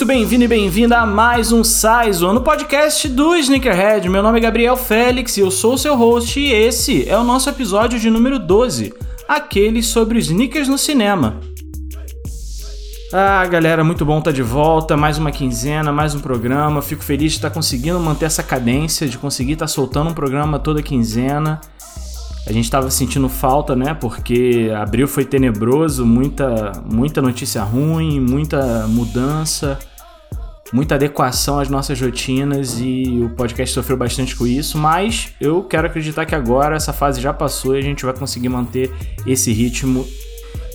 Muito bem-vindo e bem-vinda a mais um Saizo no podcast do Sneakerhead. Meu nome é Gabriel Félix e eu sou o seu host e esse é o nosso episódio de número 12, aquele sobre sneakers no cinema. Ah, galera, muito bom estar tá de volta. Mais uma quinzena, mais um programa. Fico feliz de estar conseguindo manter essa cadência, de conseguir estar soltando um programa toda quinzena. A gente estava sentindo falta, né? Porque abril foi tenebroso, muita, muita notícia ruim, muita mudança, muita adequação às nossas rotinas e o podcast sofreu bastante com isso. Mas eu quero acreditar que agora essa fase já passou e a gente vai conseguir manter esse ritmo.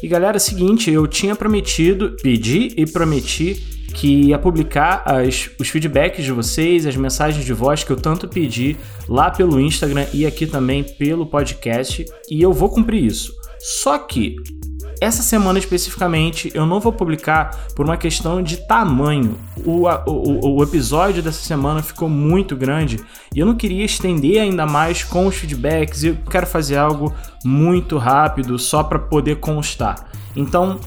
E galera, é seguinte, eu tinha prometido, pedi e prometi que ia publicar as, os feedbacks de vocês, as mensagens de voz que eu tanto pedi lá pelo Instagram e aqui também pelo podcast, e eu vou cumprir isso. Só que essa semana especificamente eu não vou publicar por uma questão de tamanho. O, o, o, episódio dessa semana ficou muito grande e eu não queria estender ainda mais com os feedbacks. Eu quero fazer algo muito rápido só para poder constar. Então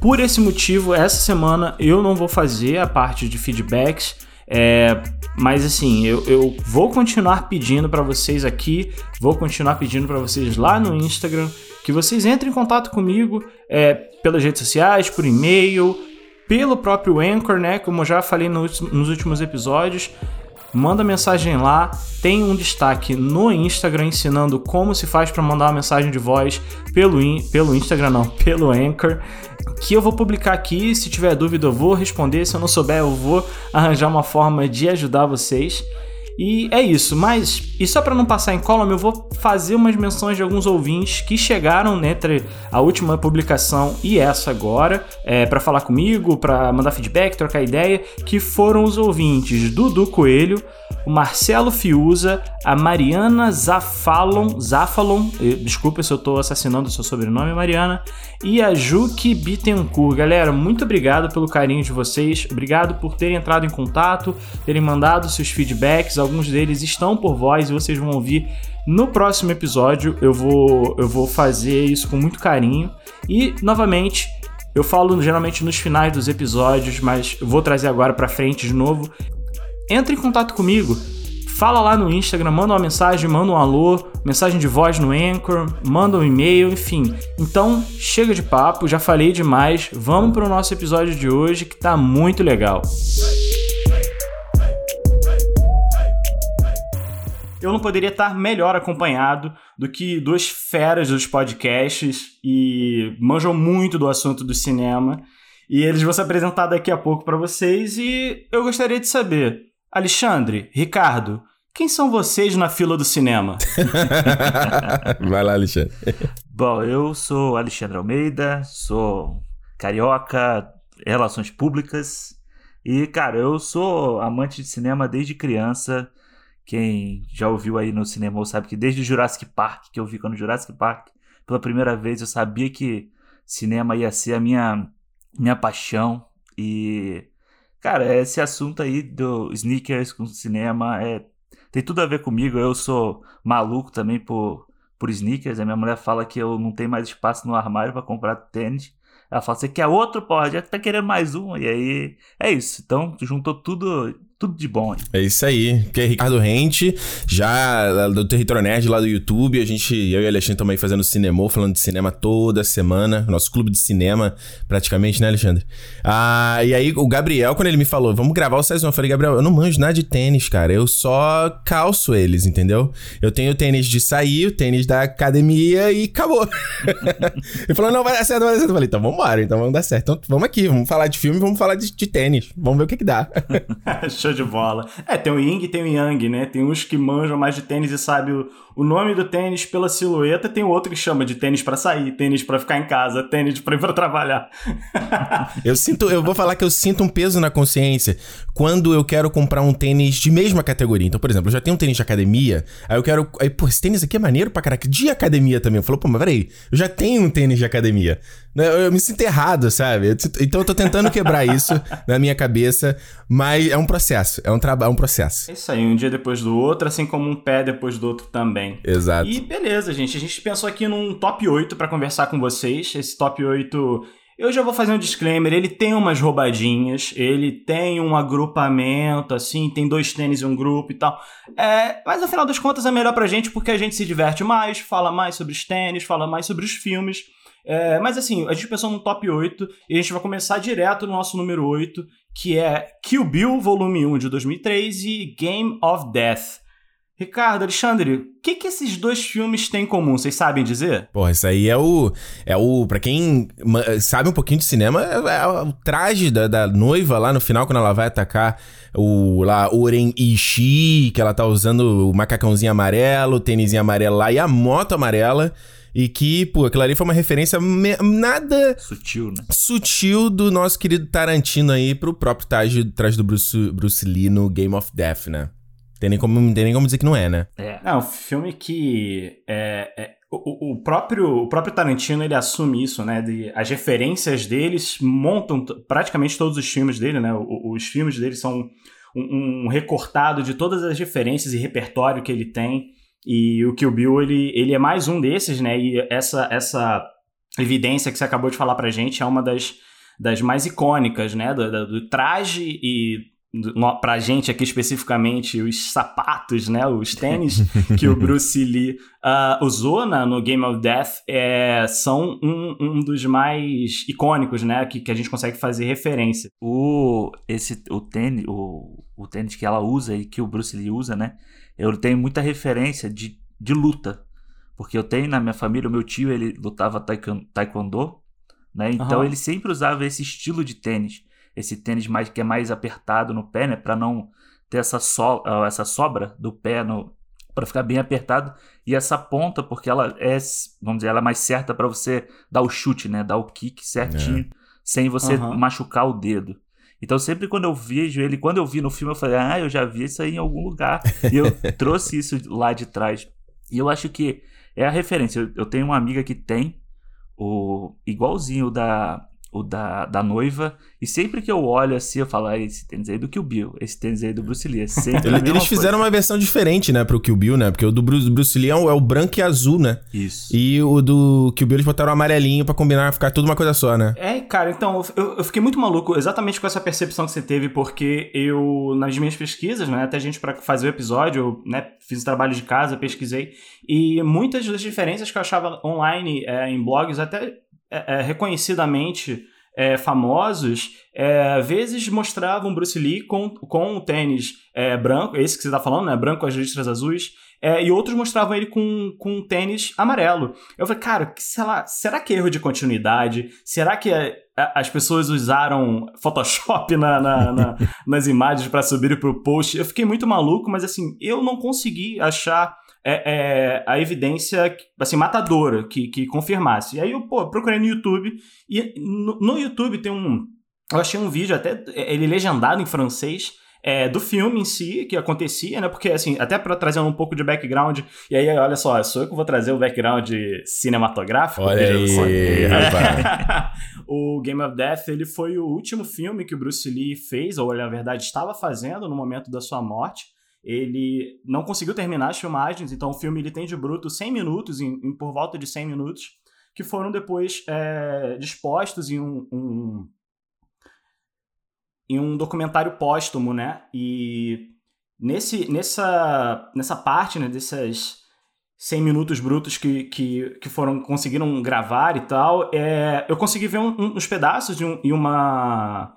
por esse motivo, essa semana eu não vou fazer a parte de feedbacks. É, mas assim, eu, eu vou continuar pedindo para vocês aqui, vou continuar pedindo para vocês lá no Instagram que vocês entrem em contato comigo é, pelas redes sociais, por e-mail, pelo próprio Anchor, né? Como eu já falei nos últimos episódios manda mensagem lá. Tem um destaque no Instagram ensinando como se faz para mandar uma mensagem de voz pelo, in, pelo Instagram, não, pelo Anchor. Que eu vou publicar aqui. Se tiver dúvida, eu vou responder. Se eu não souber, eu vou arranjar uma forma de ajudar vocês. E é isso, mas e só para não passar em column, eu vou fazer umas menções de alguns ouvintes que chegaram né, entre a última publicação e essa agora, é, para falar comigo, para mandar feedback, trocar ideia, que foram os ouvintes Dudu Coelho, o Marcelo Fiuza, a Mariana Zafalon, Zafalon, desculpa se eu estou assassinando o seu sobrenome, Mariana, e a Juki Bittencourt. Galera, muito obrigado pelo carinho de vocês, obrigado por terem entrado em contato, terem mandado seus feedbacks, alguns deles estão por voz e vocês vão ouvir no próximo episódio. Eu vou, eu vou fazer isso com muito carinho. E, novamente, eu falo geralmente nos finais dos episódios, mas vou trazer agora para frente de novo. Entre em contato comigo, fala lá no Instagram, manda uma mensagem, manda um alô, mensagem de voz no Anchor, manda um e-mail, enfim. Então, chega de papo, já falei demais. Vamos para o nosso episódio de hoje que tá muito legal. Eu não poderia estar melhor acompanhado do que duas feras dos podcasts e manjam muito do assunto do cinema. E eles vão se apresentar daqui a pouco para vocês e eu gostaria de saber, Alexandre, Ricardo, quem são vocês na fila do cinema? Vai lá, Alexandre. Bom, eu sou Alexandre Almeida, sou carioca, relações públicas e, cara, eu sou amante de cinema desde criança. Quem já ouviu aí no cinema sabe que desde o Jurassic Park, que eu vi quando Jurassic Park, pela primeira vez, eu sabia que cinema ia ser a minha, minha paixão. E, cara, esse assunto aí do sneakers com cinema é, tem tudo a ver comigo. Eu sou maluco também por, por sneakers. A minha mulher fala que eu não tenho mais espaço no armário para comprar tênis. Ela fala, você quer outro? Pô, já tá querendo mais um. E aí, é isso. Então, juntou tudo tudo de bom. Hein? É isso aí. Que é Ricardo Rente, já do Território Nerd lá do YouTube. A gente, eu e o Alexandre também fazendo cinema, falando de cinema toda semana. Nosso clube de cinema, praticamente, né, Alexandre? Ah, e aí o Gabriel, quando ele me falou, vamos gravar o Session, eu falei, Gabriel, eu não manjo nada de tênis, cara. Eu só calço eles, entendeu? Eu tenho tênis de sair, o tênis da academia e acabou. ele falou, não, vai dar certo, vai dar certo. Eu falei, então vamos embora, então vamos dar certo. Então vamos aqui, vamos falar de filme, vamos falar de, de tênis. Vamos ver o que que dá. Show de bola. É, tem o Ying e tem o Yang, né? Tem uns que manjam mais de tênis e sabem o, o nome do tênis pela silhueta, tem outro que chama de tênis para sair, tênis para ficar em casa, tênis para ir pra trabalhar. eu sinto, eu vou falar que eu sinto um peso na consciência quando eu quero comprar um tênis de mesma categoria. Então, por exemplo, eu já tenho um tênis de academia, aí eu quero. Aí, pô, esse tênis aqui é maneiro pra caraca. De academia também. Eu falo, pô, mas peraí, eu já tenho um tênis de academia. Eu, eu me sinto errado, sabe? Então eu tô tentando quebrar isso na minha cabeça, mas é um processo, é um trabalho, é um processo. É isso aí, um dia depois do outro, assim como um pé depois do outro também também. Exato. E beleza, gente. A gente pensou aqui num top 8 para conversar com vocês. Esse top 8 Eu já vou fazer um disclaimer, ele tem umas roubadinhas, ele tem um agrupamento, assim, tem dois tênis e um grupo e tal. É, mas afinal das contas é melhor pra gente porque a gente se diverte mais, fala mais sobre os tênis, fala mais sobre os filmes. É, mas assim, a gente pensou no top 8 e a gente vai começar direto no nosso número 8, que é Kill Bill Volume 1 de 2003 e Game of Death. Ricardo, Alexandre, o que, que esses dois filmes têm em comum? Vocês sabem dizer? Porra, isso aí é o. É o. Pra quem sabe um pouquinho de cinema, é, é o traje da, da, noiva lá no final, quando ela vai atacar o lá, Oren Ishii, que ela tá usando o macacãozinho amarelo, o tênisinho amarelo lá e a moto amarela. E que, pô, aquilo ali foi uma referência nada. Sutil, né? Sutil do nosso querido Tarantino aí pro próprio traje, traje do Bruce, Bruce Lee no Game of Death, né? Tem nem como, tem nem como dizer que não é, né? É. Não, filme que. É, é, o, o, próprio, o próprio Tarantino ele assume isso, né? De, as referências deles montam praticamente todos os filmes dele, né? O, os filmes dele são um, um, recortado de todas as referências e repertório que ele tem. E o Kill Bill, ele, ele é mais um desses, né? E essa, essa evidência que você acabou de falar pra gente é uma das, das mais icônicas, né? Do, do, do traje e pra gente aqui especificamente, os sapatos, né, os tênis que o Bruce Lee uh, usou na, no Game of Death é, são um, um dos mais icônicos, né, que, que a gente consegue fazer referência. O, esse, o, tênis, o, o tênis que ela usa e que o Bruce Lee usa, né, eu tenho muita referência de, de luta, porque eu tenho na minha família, o meu tio, ele lutava taekwondo, né, então uhum. ele sempre usava esse estilo de tênis esse tênis mais que é mais apertado no pé, né, para não ter essa, so, ah, essa sobra do pé no para ficar bem apertado e essa ponta porque ela é, vamos dizer, ela é mais certa para você dar o chute, né, dar o kick certinho, é. sem você uhum. machucar o dedo. Então sempre quando eu vejo ele, quando eu vi no filme, eu falei: "Ah, eu já vi isso aí em algum lugar". e eu trouxe isso lá de trás. E eu acho que é a referência. Eu, eu tenho uma amiga que tem o igualzinho da o da, da noiva. E sempre que eu olho assim, eu falo, ah, esse tênis aí é do Kill Bill, esse tênis aí é do Bruce Lee. É sempre Eles coisa. fizeram uma versão diferente, né, pro Kill Bill, né? Porque o do Bruce, Bruce Lee é o, é o, branco e azul, né? Isso. E o do Kill Bill eles botaram o amarelinho pra combinar, ficar tudo uma coisa só, né? É, cara, então, eu, eu fiquei muito maluco exatamente com essa percepção que você teve, porque eu, nas minhas pesquisas, né, até gente para fazer o episódio, eu, né, fiz o trabalho de casa, pesquisei, e muitas das diferenças que eu achava online é, em blogs, até é, é, reconhecidamente é, famosos, é, às vezes mostravam Bruce Lee com, com o tênis é, branco, esse que você está falando, né? Branco com as listras azuis, é, e outros mostravam ele com, com um tênis amarelo. Eu falei, cara, lá, será que é erro de continuidade? Será que é, as pessoas usaram Photoshop na, na, na, nas imagens para subir para o post? Eu fiquei muito maluco, mas assim, eu não consegui achar é, é, a evidência, assim, matadora, que, que confirmasse. E aí eu, pô, procurei no YouTube, e no, no YouTube tem um... Eu achei um vídeo, até ele legendado em francês, é, do filme em si, que acontecia, né? Porque, assim, até para trazer um pouco de background, e aí, olha só, sou eu que vou trazer o background cinematográfico. Olha aí, o Game of Death, ele foi o último filme que o Bruce Lee fez, ou na verdade estava fazendo no momento da sua morte ele não conseguiu terminar as filmagens, então o filme ele tem de bruto 100 minutos, em, em por volta de 100 minutos, que foram depois é, dispostos em um, um, em um documentário póstumo, né? E nesse, nessa, nessa parte, né, dessas 100 minutos brutos que, que, que foram conseguiram gravar e tal, é, eu consegui ver um, uns pedaços de um, e uma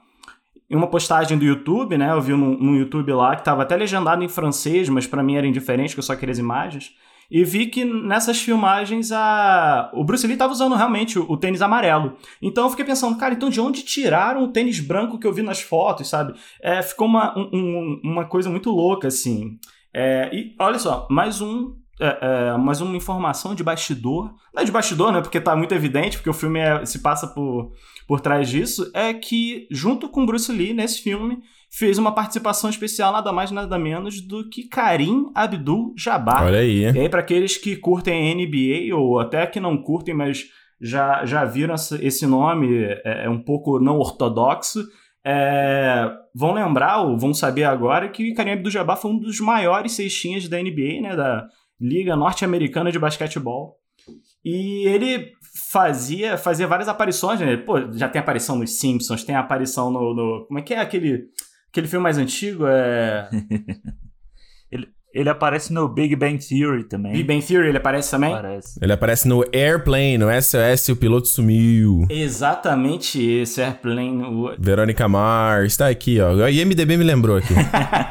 em uma postagem do YouTube, né? Eu vi no, no YouTube lá que estava até legendado em francês, mas para mim era indiferente, que eu só queria as imagens. E vi que nessas filmagens a... o Bruce Lee estava usando realmente o, o, tênis amarelo. Então eu fiquei pensando, cara, então de onde tiraram o tênis branco que eu vi nas fotos, sabe? É, ficou uma, um, uma coisa muito louca, assim. É, e olha só, mais um é, é, mais uma informação de bastidor. Não é de bastidor, né? Porque tá muito evidente, porque o filme é, se passa por, por trás disso. É que, junto com Bruce Lee, nesse filme, fez uma participação especial, nada mais nada menos do que Karim Abdul-Jabbar. Olha aí. E aí, para aqueles que curtem NBA, ou até que não curtem, mas já, já viram esse nome, é, é um pouco não ortodoxo. É, vão lembrar ou vão saber agora que Karim Abdul-Jabbar foi um dos maiores cestinhas da NBA, né, da, Liga Norte-Americana de Basquetebol. E ele fazia, fazia várias aparições, né? Pô, já tem aparição nos Simpsons, tem aparição no, no como é que é aquele aquele filme mais antigo? É Ele aparece no Big Bang Theory também. Big Bang Theory, ele aparece também? Aparece. Ele aparece no Airplane, no SOS, o piloto sumiu. Exatamente esse, Airplane. O... Verônica Mars, tá aqui, ó. O IMDB me lembrou aqui.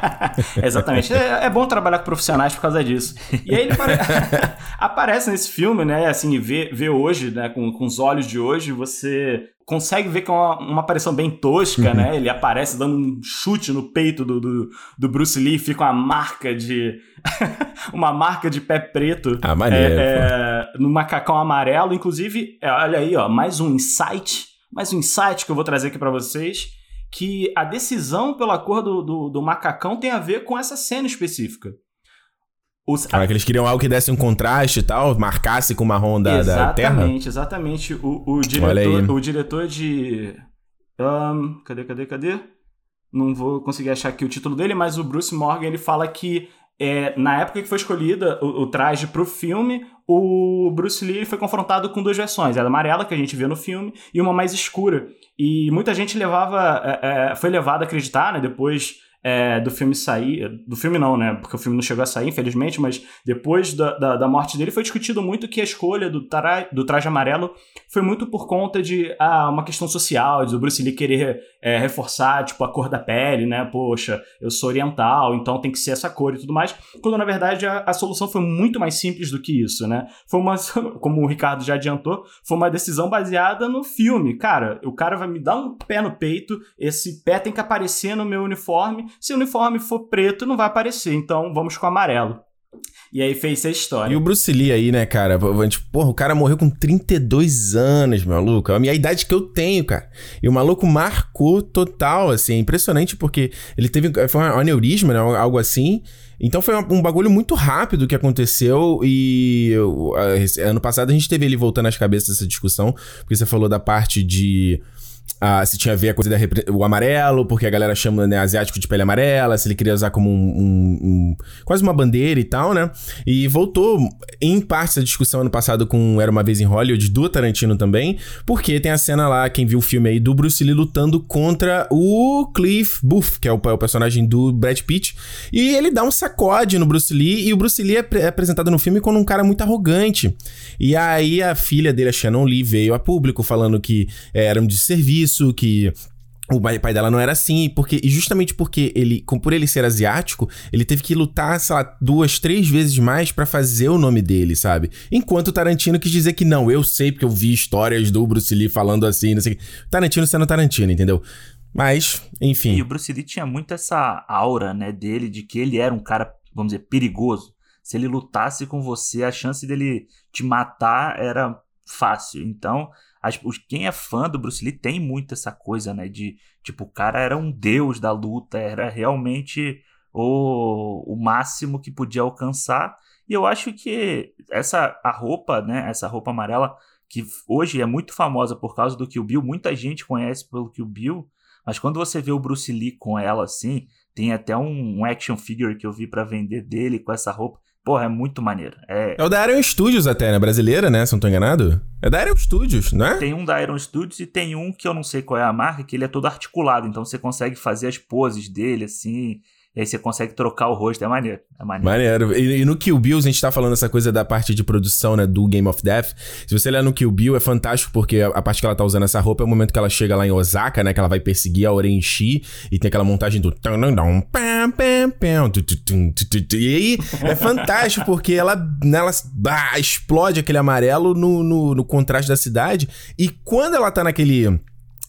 Exatamente. É, é, bom trabalhar com profissionais por causa disso. E aí ele apare... aparece nesse filme, né? Assim, vê, vê hoje, né? Com, com os olhos de hoje, você consegue ver que é uma, uma aparição bem tosca, né? Ele aparece dando um chute no peito do, do, do Bruce Lee, fica uma marca de. uma marca de pé preto. Ah, maneiro. É, é, no macacão amarelo. Inclusive, é, olha aí, ó, mais um insight. Mais um insight que eu vou trazer aqui para vocês. Que a decisão pela cor do, do, do macacão tem a ver com essa cena específica. Os... Ah, que eles queriam algo que desse um contraste e tal, marcasse com o marrom da, da terra? Exatamente, exatamente. O, o, diretor, o diretor de. Um, cadê, cadê, cadê? Não vou conseguir achar aqui o título dele, mas o Bruce Morgan ele fala que é, na época que foi escolhida o, o traje para o filme, o Bruce Lee foi confrontado com duas versões, a amarela que a gente vê no filme e uma mais escura. E muita gente levava, é, é, foi levada a acreditar, né, depois é, do filme sair. Do filme não, né? Porque o filme não chegou a sair, infelizmente, mas depois da, da, da morte dele foi discutido muito que a escolha do, tra, do traje amarelo foi muito por conta de ah, uma questão social, de o Bruce Lee querer é, reforçar, tipo, a cor da pele, né? Poxa, eu sou oriental, então tem que ser essa cor e tudo mais. Quando na verdade a, a solução foi muito mais simples do que isso, né? Foi uma, como o Ricardo já adiantou, foi uma decisão baseada no filme. Cara, o cara vai me dar um pé no peito, esse pé tem que aparecer no meu uniforme se o uniforme for preto, não vai aparecer. Então vamos com amarelo. E aí fez essa história. E o Bruce Lee aí, né, cara? Porra, o cara morreu com 32 anos, maluco. É a minha idade que eu tenho, cara. E o maluco marcou total, assim. É impressionante porque ele teve. Foi um aneurisma, né? Algo assim. Então foi um bagulho muito rápido que aconteceu e ano passado a gente teve ele voltando às cabeças dessa discussão, porque você falou da parte de ah, se tinha a ver a coisa do amarelo, porque a galera chama né, asiático de pele amarela, se ele queria usar como um, um, um, quase uma bandeira e tal, né? E voltou em parte essa discussão ano passado com Era Uma Vez em Hollywood, do Tarantino também, porque tem a cena lá, quem viu o filme aí, do Bruce Lee lutando contra o Cliff Booth, que é o, é o personagem do Brad Pitt, e ele dá um sacode no Bruce Lee, e o Bruce Lee é, é apresentado no filme como um cara muito arrogante. E aí a filha dele, a Shannon Lee, veio a público falando que é, era um desserviço, isso, que o pai dela não era assim, porque e justamente porque ele, por ele ser asiático, ele teve que lutar, sei lá, duas, três vezes mais para fazer o nome dele, sabe? Enquanto o Tarantino quis dizer que não, eu sei porque eu vi histórias do Bruce Lee falando assim, não sei o Tarantino sendo Tarantino, entendeu? Mas, enfim. E o Bruce Lee tinha muito essa aura, né, dele, de que ele era um cara, vamos dizer, perigoso. Se ele lutasse com você, a chance dele te matar era fácil. Então, as, quem é fã do Bruce Lee tem muito essa coisa, né? De, tipo, o cara era um deus da luta, era realmente o, o máximo que podia alcançar. E eu acho que essa a roupa, né? Essa roupa amarela, que hoje é muito famosa por causa do Kill Bill, muita gente conhece pelo Kill Bill, mas quando você vê o Bruce Lee com ela assim, tem até um, um action figure que eu vi para vender dele com essa roupa. Porra, é muito maneiro. É... é o da Iron Studios até, né? Brasileira, né? Se não tô enganado. É da Iron Studios, né? Tem um da Iron Studios e tem um que eu não sei qual é a marca, que ele é todo articulado. Então você consegue fazer as poses dele, assim. E aí você consegue trocar o rosto, é maneiro. É maneiro. Maneiro. E, e, no Kill Bill, a gente tá falando essa coisa da parte de produção, né, do Game of Death. Se você olhar no Kill Bill, é fantástico, porque a, a, parte que ela tá usando essa roupa é o momento que ela chega lá em Osaka, né, que ela vai perseguir a Orenchi, e tem aquela montagem do... E aí, é fantástico, porque ela, ela bah, explode aquele amarelo no, no, no contraste da cidade, e quando ela tá naquele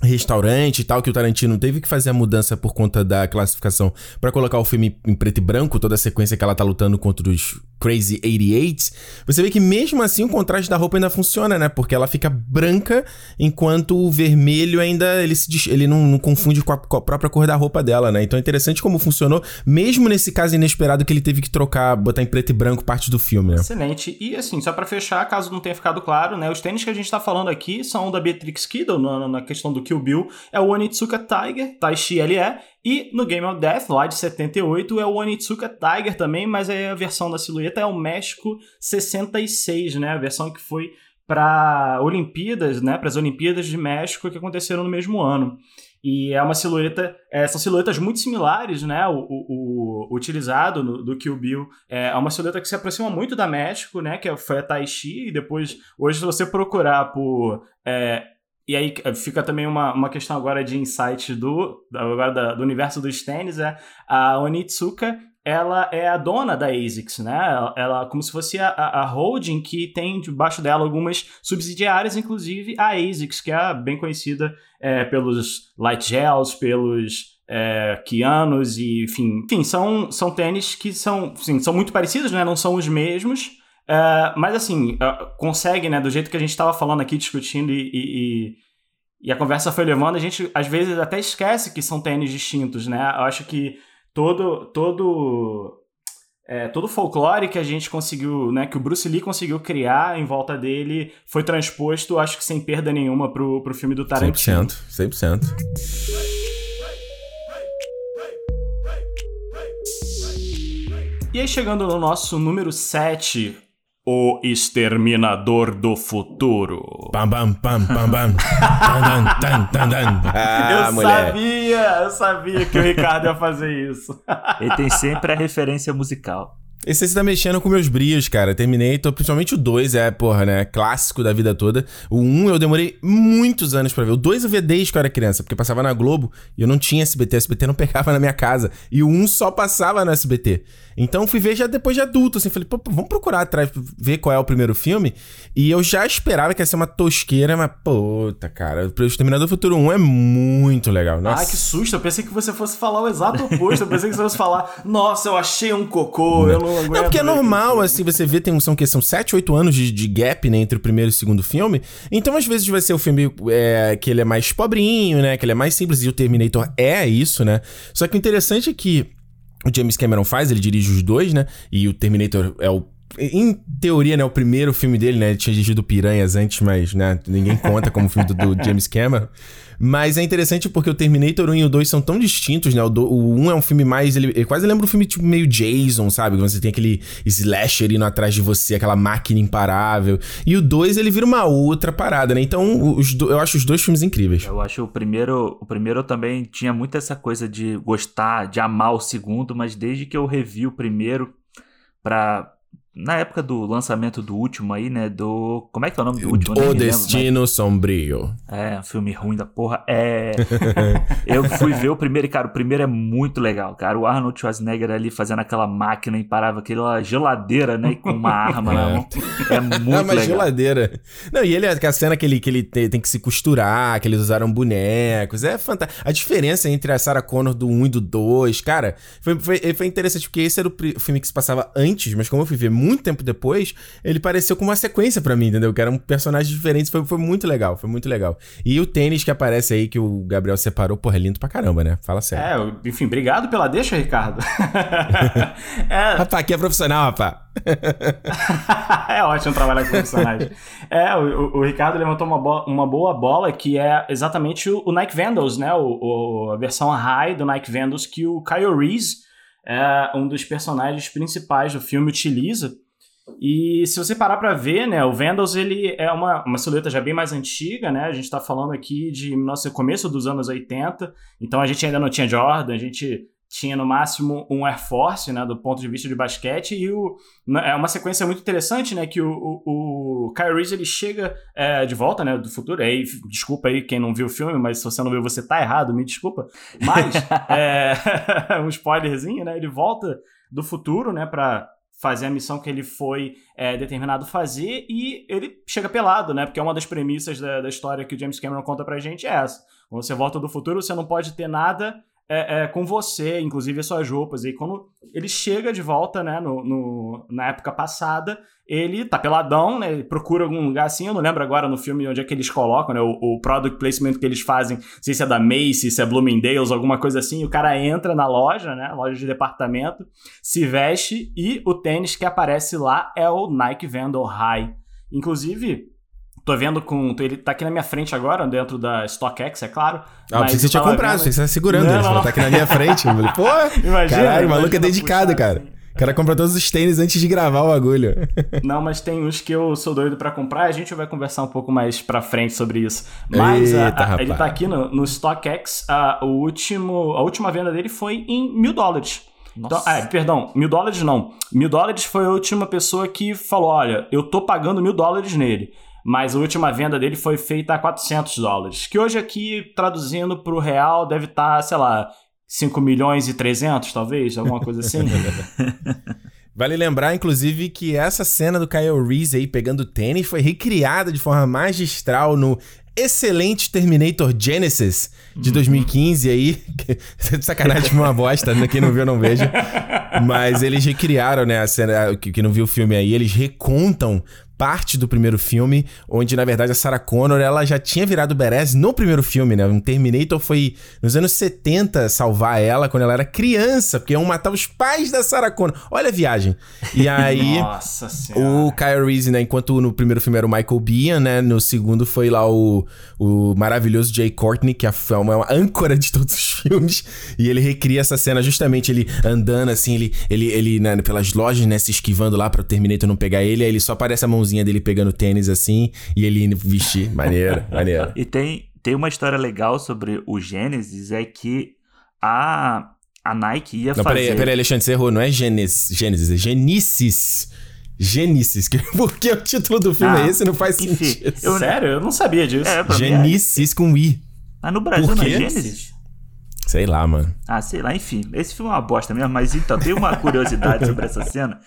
restaurante e tal, que o Tarantino teve que fazer a mudança por conta da classificação para colocar o filme em preto e branco, toda a sequência que ela tá lutando contra os Crazy 88, você vê que mesmo assim o contraste da roupa ainda funciona, né? Porque ela fica branca, enquanto o vermelho ainda ele, se, ele não, não confunde com a, com a, própria cor da roupa dela, né? Então é interessante como funcionou, mesmo nesse caso inesperado que ele teve que trocar, botar em preto e branco parte do filme, né? Excelente. E assim, só para fechar, caso não tenha ficado claro, né? Os tênis que a gente tá falando aqui são da Beatrix Kiddo, na, na questão do Kill Bill, é o Onitsuka Tiger, Taishi LE, E no Game of Death, lá de 78, é o Onitsuka Tiger também, mas aí a versão da silhueta é o México 66, né? A versão que foi para Olimpíadas, né? Para as Olimpíadas de México que aconteceram no mesmo ano. E é uma silhueta, é, são silhuetas muito similares, né? O, o, o utilizado no, do Kill Bill é uma silhueta que se aproxima muito da México, né? Que foi a Tai Chi, e depois, hoje, se você procurar por. É, e aí fica também uma, uma questão agora de insight do, agora da, do universo dos tênis, é a Onitsuka ela é a dona da ASICS, né? Ela, ela como se fosse a, a, holding que tem debaixo dela algumas subsidiárias, inclusive a ASICS, que é bem conhecida é, pelos light gels, pelos é, Kianos e enfim, enfim são, são tênis que são, sim, são muito parecidos, né? Não são os mesmos, é, mas assim é, consegue, né? Do jeito que a gente estava falando aqui discutindo e, e, e a conversa foi levando, a gente às vezes até esquece que são tênis distintos, né? Eu acho que todo todo é, todo o folclore que a gente conseguiu, né, que o Bruce Lee conseguiu criar em volta dele foi transposto, acho que sem perda nenhuma pro, pro filme do Tarantino. 100%, 100%. E aí chegando no nosso número 7, o Exterminador do Futuro. Bam, bam, bam, bam, bam. tan, tan, tan, tan, Ah, eu mulher. sabia, eu sabia que o Ricardo ia fazer isso. Ele tem sempre a referência musical. Esse você tá mexendo com meus brios, cara. Terminator, principalmente o 2, é, porra, né? Clássico da vida toda. O 1 um, eu demorei muitos anos para ver. O 2 eu vi desde que eu era criança, porque passava na Globo e eu não tinha SBT. A SBT não pegava na minha casa. E o 1 um só passava no SBT. Então fui ver já depois de adulto, assim. Falei, pô, vamos procurar atrás, ver qual é o primeiro filme. E eu já esperava que ia ser uma tosqueira, mas, puta, cara. O Exterminador do Futuro 1 é muito legal. Nossa. Ah, que susto. Eu pensei que você fosse falar o exato oposto. Eu pensei que você fosse falar, nossa, eu achei um cocô, não. eu não não Não, porque é normal, assim, você vê, tem, são, que, são 7, 8 anos de, de gap, né, entre o primeiro e o segundo filme. Então, às vezes, vai ser o filme é, que ele é mais pobrinho, né, que ele é mais simples, e o Terminator é isso, né. Só que o interessante é que o James Cameron faz, ele dirige os dois, né, e o Terminator é o em teoria, né, o primeiro filme dele, né, ele tinha dirigido Piranhas antes, mas, né, ninguém conta como filme do, do James Cameron. Mas é interessante porque o Terminator 1 e o 2 são tão distintos, né? O, do, o 1 é um filme mais. Ele, ele quase lembra um filme tipo meio Jason, sabe? Quando você tem aquele slasher indo atrás de você, aquela máquina imparável. E o 2 ele vira uma outra parada, né? Então os do, eu acho os dois filmes incríveis. Eu acho o primeiro. O primeiro também tinha muito essa coisa de gostar, de amar o segundo, mas desde que eu revi o primeiro pra na época do lançamento do último aí, né? Do. Como é que é o nome do último? O Destino lembro, mas... Sombrio. É, um filme ruim da porra. É. eu fui ver o primeiro e, cara, o primeiro é muito legal, cara. O Arnold Schwarzenegger ali fazendo aquela máquina imparável, aquela geladeira, né? Com uma arma na mão. É muito é uma legal. geladeira. Não, e ele, a cena que ele, que ele tem, tem que se costurar, que eles usaram bonecos. É fantástico. A diferença entre a Sarah Connor do 1 e do 2, cara, foi, foi, foi interessante, porque esse era o filme que se passava antes, mas como eu fui ver muito tempo depois, ele pareceu com uma sequência para mim, entendeu? Que eram personagens diferentes, foi, foi muito legal, foi muito legal. E o tênis que aparece aí, que o Gabriel separou, porra, é lindo pra caramba, né? Fala sério. É, enfim, obrigado pela deixa, Ricardo. é... Rapaz, aqui é profissional, rapaz. é ótimo trabalhar com profissionais. É, o, o, Ricardo levantou uma, bo uma boa bola que é exatamente o, o Nike Vandals, né? O, o, a versão high do Nike Vandals que o Kyle Reese é um dos personagens principais do filme utiliza. E se você parar para ver, né, o Vandals ele é uma, uma silhueta já bem mais antiga, né? A gente está falando aqui de nosso começo dos anos 80, então a gente ainda não tinha Jordan, a gente tinha no máximo um Air Force, né, do ponto de vista de basquete, e o, é uma sequência muito interessante, né, que o, o, o Kyrie ele chega é, de volta, né, do futuro, aí, desculpa aí quem não viu o filme, mas se você não viu, você tá errado, me desculpa, mas, é, um spoilerzinho, né, ele volta do futuro, né, pra fazer a missão que ele foi é, determinado fazer, e ele chega pelado, né, porque é uma das premissas da, da história que o James Cameron conta pra gente é essa, quando você volta do futuro, você não pode ter nada é, é, com você, inclusive as suas roupas. E quando ele chega de volta, né, no, no, na época passada, ele tá peladão, né, ele procura algum lugar assim, eu não lembro agora no filme onde é que eles colocam, né, o, o product placement que eles fazem, não sei se é da Macy's, se é Bloomingdale's, alguma coisa assim, o cara entra na loja, né, loja de departamento, se veste e o tênis que aparece lá é o Nike Vandal High. Inclusive, Tô vendo com. Ele tá aqui na minha frente agora, dentro da StockX, é claro. Ah, mas você tinha comprado, vendo... você tá segurando não, ele. Não, não. Tá aqui na minha frente. Eu falei, pô, imagina, caralho, o maluco é dedicado, cara. Assim. O cara compra todos os tênis antes de gravar o bagulho. Não, mas tem uns que eu sou doido para comprar. A gente vai conversar um pouco mais pra frente sobre isso. Mas Eita, a, a, ele tá aqui no, no StockX. A, o último, a última venda dele foi em mil dólares. Então, é, perdão, mil dólares não. Mil dólares foi a última pessoa que falou: olha, eu tô pagando mil dólares nele. Mas a última venda dele foi feita a 400 dólares. Que hoje aqui, traduzindo pro real, deve estar, tá, sei lá, 5 milhões e 300, talvez, alguma coisa assim. Vale lembrar, inclusive, que essa cena do Kyle Reese aí pegando tênis foi recriada de forma magistral no excelente Terminator Genesis de 2015 uhum. aí. sacanagem, uma bosta, né? quem não viu não veja. Mas eles recriaram, né, a cena, que não viu o filme aí, eles recontam parte do primeiro filme, onde na verdade a Sarah Connor ela já tinha virado badass no primeiro filme, né? Um Terminator foi nos anos 70 salvar ela quando ela era criança, porque iam matar os pais da Sarah Connor. Olha a viagem. E aí Nossa o Kyle Reese, né, enquanto no primeiro filme era o Michael Biehn, né, no segundo foi lá o, o maravilhoso Jay Courtney, que é uma, é uma âncora de todos os filmes, e ele recria essa cena justamente ele andando assim, ele ele ele né, pelas lojas, né, se esquivando lá para o Terminator não pegar ele, aí ele só aparece a mãozinha mãozinha dele pegando tênis assim e ele indo vestir. Maneiro, maneiro. E tem, tem uma história legal sobre o Gênesis, é que a, a Nike ia não, fazer... Peraí, peraí, Alexandre, você errou. Não é Gênesis, Gênesis é Genesis. Genesis, porque o título do filme é ah, é esse, não faz enfim, sentido. Eu, Sério? Eu não sabia disso. É, Genesis é. com I. Ah, no Brasil não é Gênesis? Sei lá, mano. Ah, sei lá, enfim. Esse filme é uma bosta mesmo, mas então, tem uma curiosidade sobre essa cena.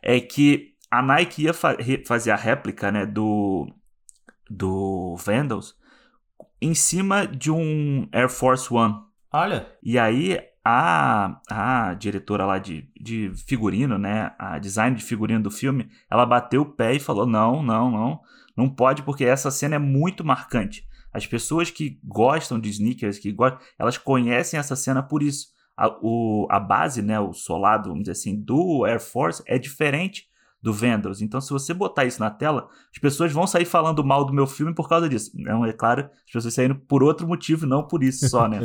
É que a Nike ia fa fazer a réplica né, do, do Vandals em cima de um Air Force One. Olha. E aí a, a diretora lá de, de figurino, né, a design de figurino do filme, ela bateu o pé e falou: não, não, não, não pode porque essa cena é muito marcante. As pessoas que gostam de sneakers, que gostam, elas conhecem essa cena por isso. A, o, a base, né, o solado, vamos dizer assim, do Air Force é diferente do Vendors. Então, se você botar isso na tela, as pessoas vão sair falando mal do meu filme por causa disso. Não, é claro, as pessoas saindo por outro motivo, não por isso só, né?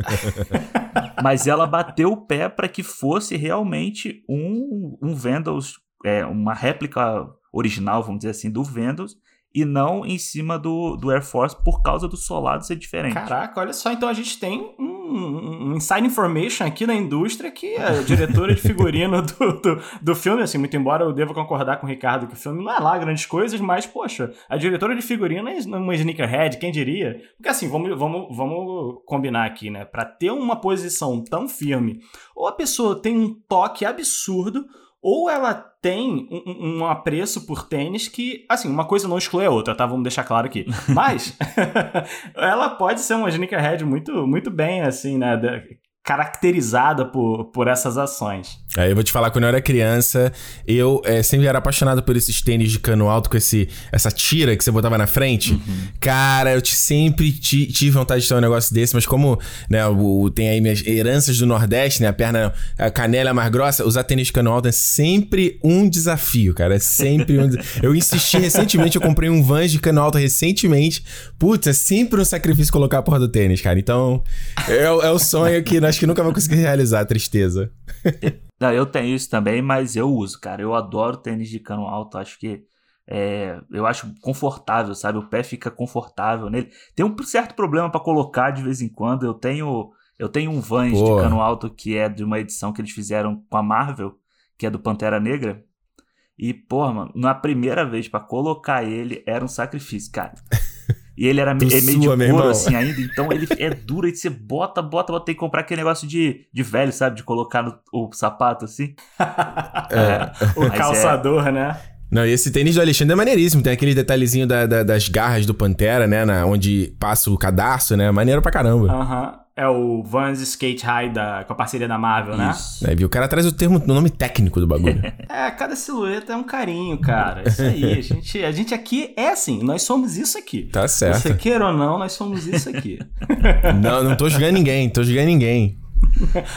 Mas ela bateu o pé para que fosse realmente um, um Vendors, é, uma réplica original, vamos dizer assim, do Vendors, e não em cima do, do Air Force por causa do solado ser diferente. Caraca, olha só, então a gente tem um, um inside information aqui na indústria que a diretora de figurino do, do, do, filme, assim, muito embora eu deva concordar com o Ricardo que o filme não é lá grandes coisas, mas, poxa, a diretora de figurino é uma sneakerhead, quem diria? Porque assim, vamos, vamos, vamos combinar aqui, né? Pra ter uma posição tão firme, ou a pessoa tem um toque absurdo, ou ela tem um, um, apreço por tênis que, assim, uma coisa não exclui a outra, tá? Vamos deixar claro aqui. Mas ela pode ser uma sneakerhead muito, muito bem, assim, né? caracterizada por, por essas ações. Aí eu vou te falar, quando eu era criança, eu é, sempre era apaixonado por esses tênis de cano alto com esse, essa tira que você botava na frente. Uhum. Cara, eu te, sempre te, tive vontade de ter um negócio desse, mas como né, o, tem aí minhas heranças do Nordeste, né? A perna, a canela é mais grossa, usar tênis de cano alto é sempre um desafio, cara. É sempre um Eu insisti recentemente, eu comprei um Vans de cano alto recentemente. Putz, é sempre um sacrifício colocar a porra do tênis, cara. Então, é, é o sonho que acho que nunca vou conseguir realizar a tristeza. Não, eu tenho isso também, mas eu uso, cara. Eu adoro tênis de cano alto. Acho que é, eu acho confortável, sabe? O pé fica confortável nele. Tem um certo problema para colocar de vez em quando. Eu tenho, eu tenho um Vans de cano alto que é de uma edição que eles fizeram com a Marvel, que é do Pantera Negra. E, porra, mano, na primeira vez para colocar ele era um sacrifício, cara. E ele era é meio de couro, assim, ainda. Então ele é duro. E você bota, bota, bota. Tem que comprar aquele negócio de, de velho, sabe? De colocar no o sapato, assim. É. o é calçador, é... né? Não, e esse tênis do Alexandre é maneiríssimo. Tem aquele detalhezinho da, da, das garras do Pantera, né? Na, onde passa o cadarço, né? Maneiro pra caramba. Aham. É o Vans Skate High da, com a parceria da Marvel, né? Isso. É, viu? O cara traz o termo, o nome técnico do bagulho. é, cada silhueta é um carinho, cara. Isso aí. A gente, a gente aqui é assim, nós somos isso aqui. Tá certo. Você queira ou não, nós somos isso aqui. não, não tô julgando ninguém, tô julgando ninguém.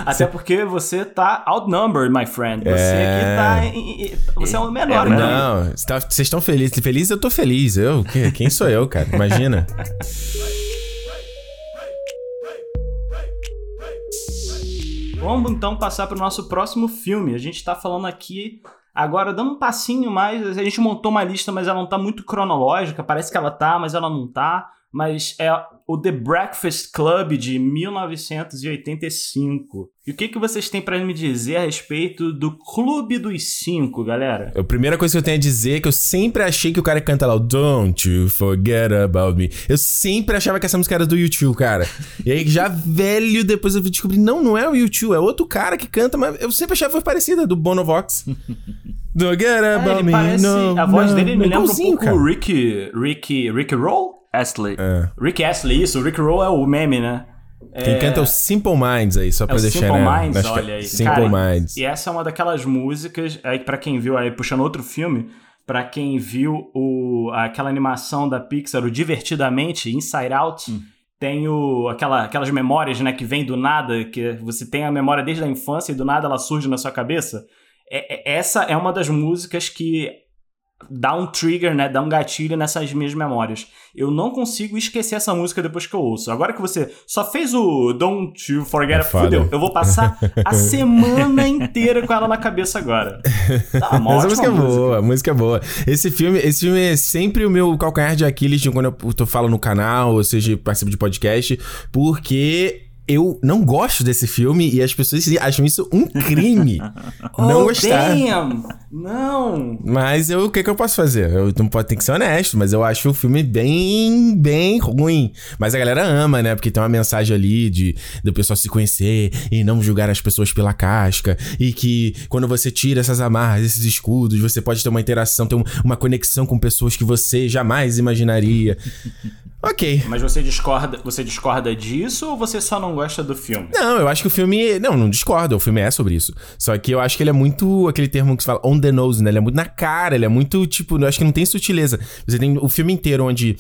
Até porque você tá outnumbered, my friend. Você É. aqui tá. em- Você é o menor, É, né? Não, vocês tá- estão felizes. Feliz, eu tô feliz. Eu? Que- Quem sou eu, cara? Imagina. Vamos então passar para o nosso próximo filme. A gente está falando aqui agora, dando um passinho mais. A gente montou uma lista, mas ela não tá muito cronológica. Parece que ela tá, mas ela não tá. Mas é o The Breakfast Club de 1985. E o que, que vocês têm para me dizer a respeito do Clube dos Cinco, galera? A primeira coisa que eu tenho a dizer é que eu sempre achei que o cara canta lá, o Don't You Forget About Me. Eu sempre achava que essa música era do YouTube, cara. E aí, já velho, depois eu descobri, não, não é o YouTube, é outro cara que canta, mas eu sempre achava que foi parecida, do Bono Vox. Don't get É, about ele me, parece, no, a voz no. dele me lembra um pouco cara. o Rick, Rick, Rick Roll? Astley. É. Rick Astley, isso. O Rick Roll é o meme, né? Quem canta é o Simple Minds aí, só pra o deixar, Simple né? Minds, é olha aí. Simple Cara, Minds. E essa é uma daquelas músicas, aí para quem viu, aí puxando outro filme, pra quem viu o, aquela animação da Pixar, o Divertidamente, Inside Out, Hum. tem o, aquela, aquelas memórias, né, que vem do nada, que você tem a memória desde a infância e do nada ela surge na sua cabeça. É- é- essa é uma das músicas que dá um trigger, né, dá um gatilho nessas minhas memórias. Eu não consigo esquecer essa música depois que eu ouço. Agora que você só fez o Don't You Forget, É fudeu. Eu vou passar a semana inteira com ela na cabeça agora. Tá, uma Mas a ótima música é música. boa, a música é boa. Esse filme, esse filme é sempre o meu calcanhar de Aquiles de quando eu tô falo no canal, ou seja, participo de podcast, porque eu não gosto desse filme e as pessoas acham isso um crime. não oh, gostar. Damn! Não! Mas eu, o que, que eu posso fazer? Eu não pode ter que ser honesto, mas eu acho o filme bem, bem ruim. Mas a galera ama, né? Porque tem uma mensagem ali de do pessoal se conhecer e não julgar as pessoas pela casca. E que quando você tira essas amarras, esses escudos, você pode ter uma interação, ter um- uma conexão com pessoas que você jamais imaginaria. ok. Mas você discorda, você discorda disso ou você só não gosta do filme? Não, eu acho que o filme. Não, não discordo. O filme é sobre isso. Só que eu acho que ele é muito. Aquele termo que se fala on the nose, né? Ele é muito na cara. Ele é muito, tipo. Eu acho que não tem sutileza. Você tem o filme inteiro onde.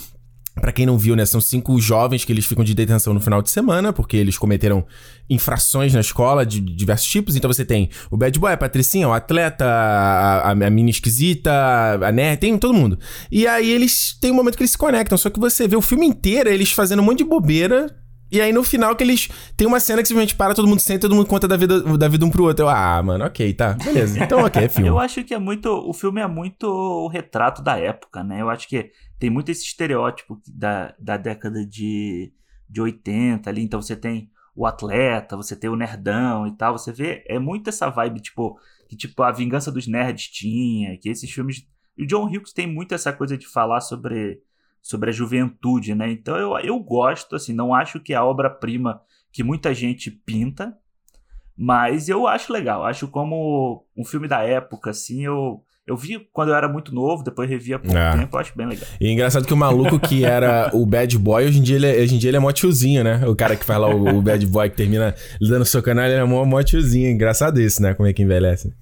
Pra quem não viu, né? São cinco jovens que eles ficam de detenção no final de semana, porque eles cometeram infrações na escola de diversos tipos. Então você tem o bad boy, a patricinha, o atleta, a, a, a menina esquisita, a nerd, tem todo mundo. E aí eles tem um momento que eles se conectam. Só que você vê o filme inteiro eles fazendo um monte de bobeira. E aí no final que eles. Tem uma cena que simplesmente para, todo mundo senta e todo mundo conta da vida, da vida um pro outro. Eu, ah, mano, ok, tá. Beleza. Então, ok, é filme. Eu acho que é muito. O filme é muito o retrato da época, né? Eu acho que tem muito esse estereótipo da, da década de, de 80 ali. Então você tem o atleta, você tem o nerdão e tal. Você vê. É muito essa vibe, tipo. Que tipo, a vingança dos nerds tinha. Que esses filmes. E o John Hughes tem muito essa coisa de falar sobre, sobre a juventude, né? Então eu, eu gosto, assim, não acho que é a obra-prima que muita gente pinta. Mas eu acho legal. Acho como um filme da época, assim, eu. Eu vi quando eu era muito novo, depois revi há pouco É. tempo, eu acho bem legal. E engraçado que o maluco que era o bad boy, hoje em dia ele é, hoje em dia ele é mó tiozinho, né? O cara que faz lá o, o bad boy que termina dando seu canal, ele é mó, mó tiozinho. Engraçado isso, né? Como é que envelhece.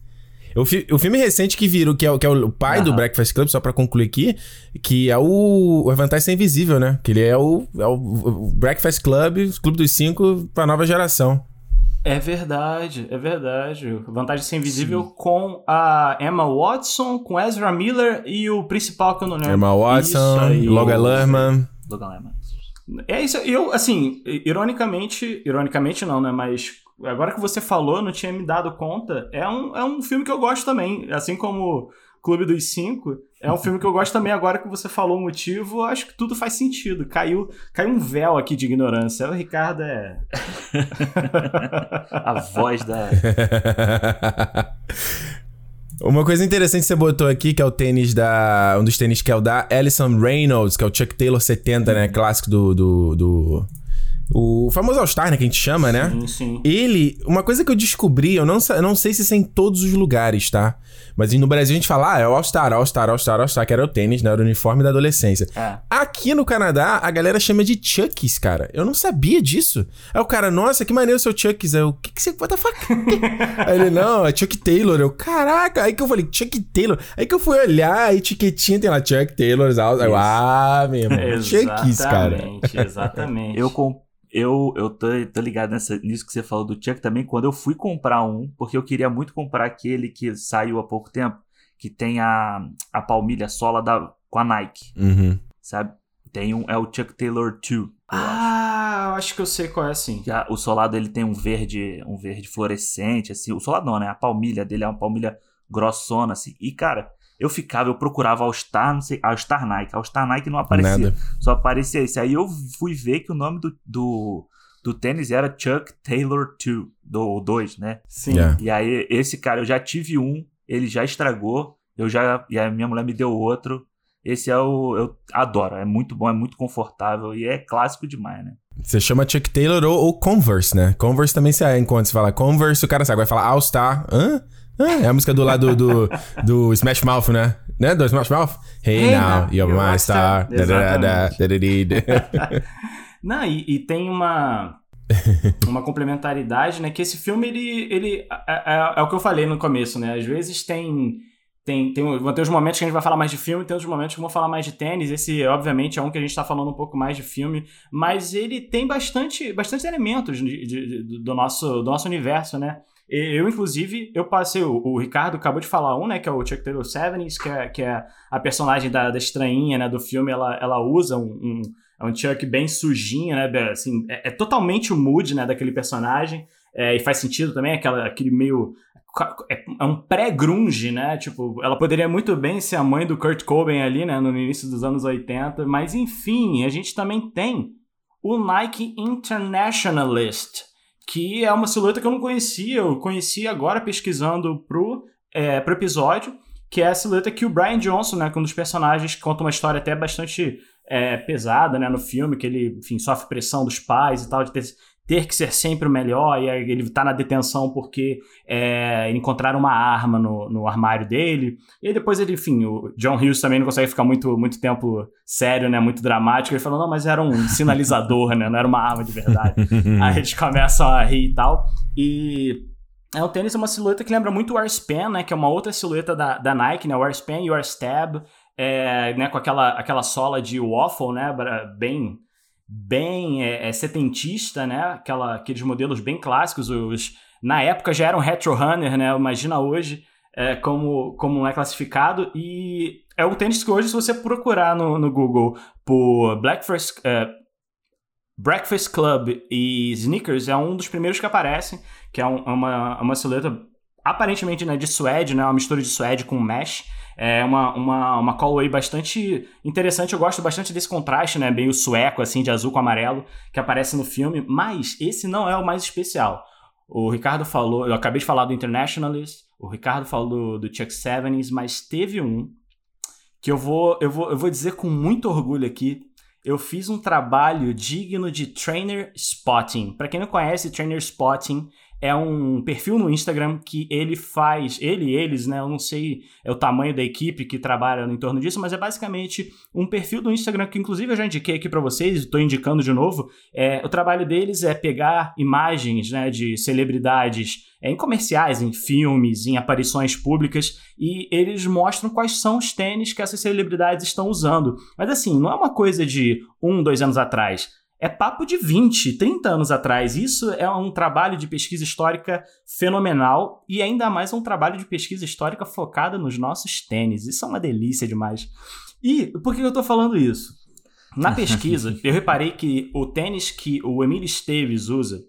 O, fi- o filme recente que virou, que é, o- que é o pai do Aham. Breakfast Club, só pra concluir aqui, que é o, o Vantagem Ser Invisível, né? Que ele é o, é o, Breakfast Club, o Clube dos Cinco pra nova geração. É verdade, é verdade. Vantagem de ser invisível com a Emma Watson, com Ezra Miller e o principal que eu não lembro. Emma Watson, aí. Logan Lerman. Logan Lerman. É isso, eu, assim, ironicamente, ironicamente não, né, mas agora que você falou, não tinha me dado conta, é um, é um filme que eu gosto também, assim como Clube dos Cinco, é um filme que eu gosto também, agora que você falou o motivo, eu acho que tudo faz sentido, caiu, caiu um véu aqui de ignorância, o Ricardo é... A voz da. Uma coisa interessante que você botou aqui, que é o tênis da. Um dos tênis que é o da Alison Reynolds, que é o Chuck Taylor 70, né? Clássico do. do, do- o famoso All-Star, né? Que a gente chama, né? Sim, sim. Ele, uma coisa que eu descobri, eu não, eu não sei se isso é em todos os lugares, tá? Mas no Brasil a gente fala, ah, é o All-Star, All-Star, All-Star, All-Star, que era o tênis, né? Era o uniforme da adolescência. É. Aqui no Canadá, a galera chama de Chucks, cara. Eu não sabia disso. Aí o cara, nossa, que maneiro o seu Chucks. Aí eu, o que que você... What the fuck? Aí ele, não, é Chuck Taylor. Eu, caraca. Aí que eu falei, Chuck Taylor. Aí que eu fui olhar, a etiquetinha tem lá, Chuck Taylor. Aí eu, ah, meu irmão. Chucks, cara. Exatamente, exatamente. Eu, com... eu, eu tô, tô ligado nessa, nisso que você falou do Chuck também, quando eu fui comprar um, porque eu queria muito comprar aquele que saiu há pouco tempo, que tem a, a palmilha sola da, com a Nike, Uhum. sabe? Tem um, é o Chuck Taylor 2. eu acho. Ah, eu acho que eu sei qual é assim. Que a- o solado ele tem um verde, um verde fluorescente, assim. O solado não, né? A palmilha dele é uma palmilha grossona, assim. E, cara, eu ficava, eu procurava All Star, não sei, All Star Nike. All Star Nike não aparecia. Nada. Só aparecia esse. Aí eu fui ver que o nome do, do, do tênis era Chuck Taylor 2, do 2, né? Sim. Yeah. E aí, esse cara, eu já tive um, ele já estragou, eu já. E a minha mulher me deu outro. Esse é o. Eu adoro, é muito bom, é muito confortável e é clássico demais, né? Você chama Chuck Taylor ou, ou Converse, né? Converse também você enquanto você fala Converse, o cara sabe, vai falar All Star. Hã? Hã? É a música do lado do, do Smash Mouth, né? Né? Do Smash Mouth? Hey, Hey now, now, you're my star. star. Da, da, da, da, da, da, da. Não, e, e tem uma uma complementaridade, né? Que esse filme ele ele é, é- é o que eu falei no começo, né? Às vezes tem tem tem vão ter os momentos que a gente vai falar mais de filme, tem outros momentos que vão falar mais de tênis. Esse obviamente é um que a gente tá falando um pouco mais de filme, mas ele tem bastante bastante elementos de- de- de- do nosso do nosso universo, né? Eu, inclusive, eu passei, o, Ricardo acabou de falar um, né, que é o Chuck Taylor Sevens, que é, que é a personagem da, da estranhinha, né, do filme, ela, ela usa um, um, é um Chuck bem sujinho, né? Assim, é, é totalmente o mood, né, daquele personagem. É, e faz sentido também, aquela, aquele meio. É, é um pré-grunge, né? Tipo, ela poderia muito bem ser a mãe do Kurt Cobain ali, né? No início dos anos 80. Mas enfim, a gente também tem o Nike Internationalist, que é uma silhueta que eu não conhecia. Eu conheci agora pesquisando pro, é, pro episódio, que é a silhueta que o Brian Johnson, né? Que é um dos personagens que conta uma história até bastante é, pesada, né, no filme, que ele, enfim, sofre pressão dos pais e tal, de ter, ter que ser sempre o melhor, e aí ele tá na detenção porque é, encontraram uma arma no, no armário dele, e depois ele, enfim, o John Hughes também não consegue ficar muito, muito tempo sério, né, muito dramático, ele falou, não, mas era um sinalizador, né, não era uma arma de verdade. aí eles começam a rir e tal, e... É, o tênis é uma silhueta que lembra muito o Airspan, né? Que é uma outra silhueta da, da Nike, né? O Airspan e o Airstab é, né, com aquela, aquela sola de waffle, né, bem bem é, é, setentista, né, aquela, aqueles modelos bem clássicos, os, na época já eram retro runner, né, imagina hoje é, como, como é classificado, e é um tênis que hoje, se você procurar no, no Google por Breakfast, é, Breakfast Club e Sneakers, é um dos primeiros que aparecem, que é um, uma, uma silhueta aparentemente né, de suede, né, uma mistura de suede com mesh, é uma, uma, uma colorway bastante interessante. Eu gosto bastante desse contraste, né? Meio sueco, assim, de azul com amarelo, que aparece no filme. Mas esse não é o mais especial. O Ricardo falou, eu acabei de falar do Internationalist, o Ricardo falou do, do Chuck Sevens, mas teve um que eu vou, eu, vou, eu vou dizer com muito orgulho aqui. Eu fiz um trabalho digno de Trainer Spotting. Para quem não conhece, Trainer Spotting é um perfil no Instagram que ele faz, ele e eles, né? Eu não sei é o tamanho da equipe que trabalha em torno disso, mas é basicamente um perfil do Instagram que, inclusive, eu já indiquei aqui para vocês, estou indicando de novo. É, o trabalho deles é pegar imagens né, de celebridades é, em comerciais, em filmes, em aparições públicas, e eles mostram quais são os tênis que essas celebridades estão usando. Mas assim, não é uma coisa de um, dois anos atrás é papo de 20, 30 anos atrás. Isso é um trabalho de pesquisa histórica fenomenal e ainda mais um trabalho de pesquisa histórica focada nos nossos tênis. Isso é uma delícia demais. E por que eu tô falando isso? Na pesquisa, eu reparei que o tênis que o Emílio Esteves usa,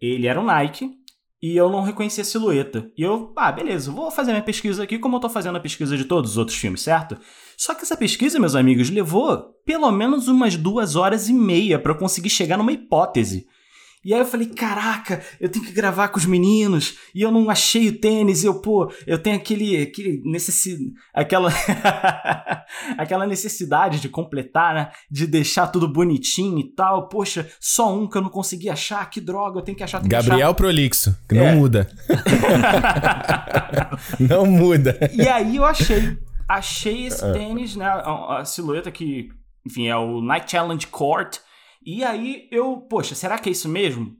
ele era um Nike e eu não reconhecia a silhueta. E eu, ah, beleza, vou fazer minha pesquisa aqui como eu tô fazendo a pesquisa de todos os outros filmes, certo? Só que essa pesquisa, meus amigos, levou pelo menos umas duas horas e meia para eu conseguir chegar numa hipótese. E aí eu falei, caraca, eu tenho que gravar com os meninos, e eu não achei o tênis, e eu, pô, eu tenho aquele, aquele necessi... aquela aquela necessidade de completar, né, de deixar tudo bonitinho e tal, poxa, só um que eu não consegui achar, que droga, eu tenho que achar, tenho Gabriel que achar. Prolixo, que não É. muda. não muda. E aí eu achei. Achei esse tênis, né? A, a silhueta que, enfim, é o Night Challenge Court. E aí eu, poxa, será que é isso mesmo?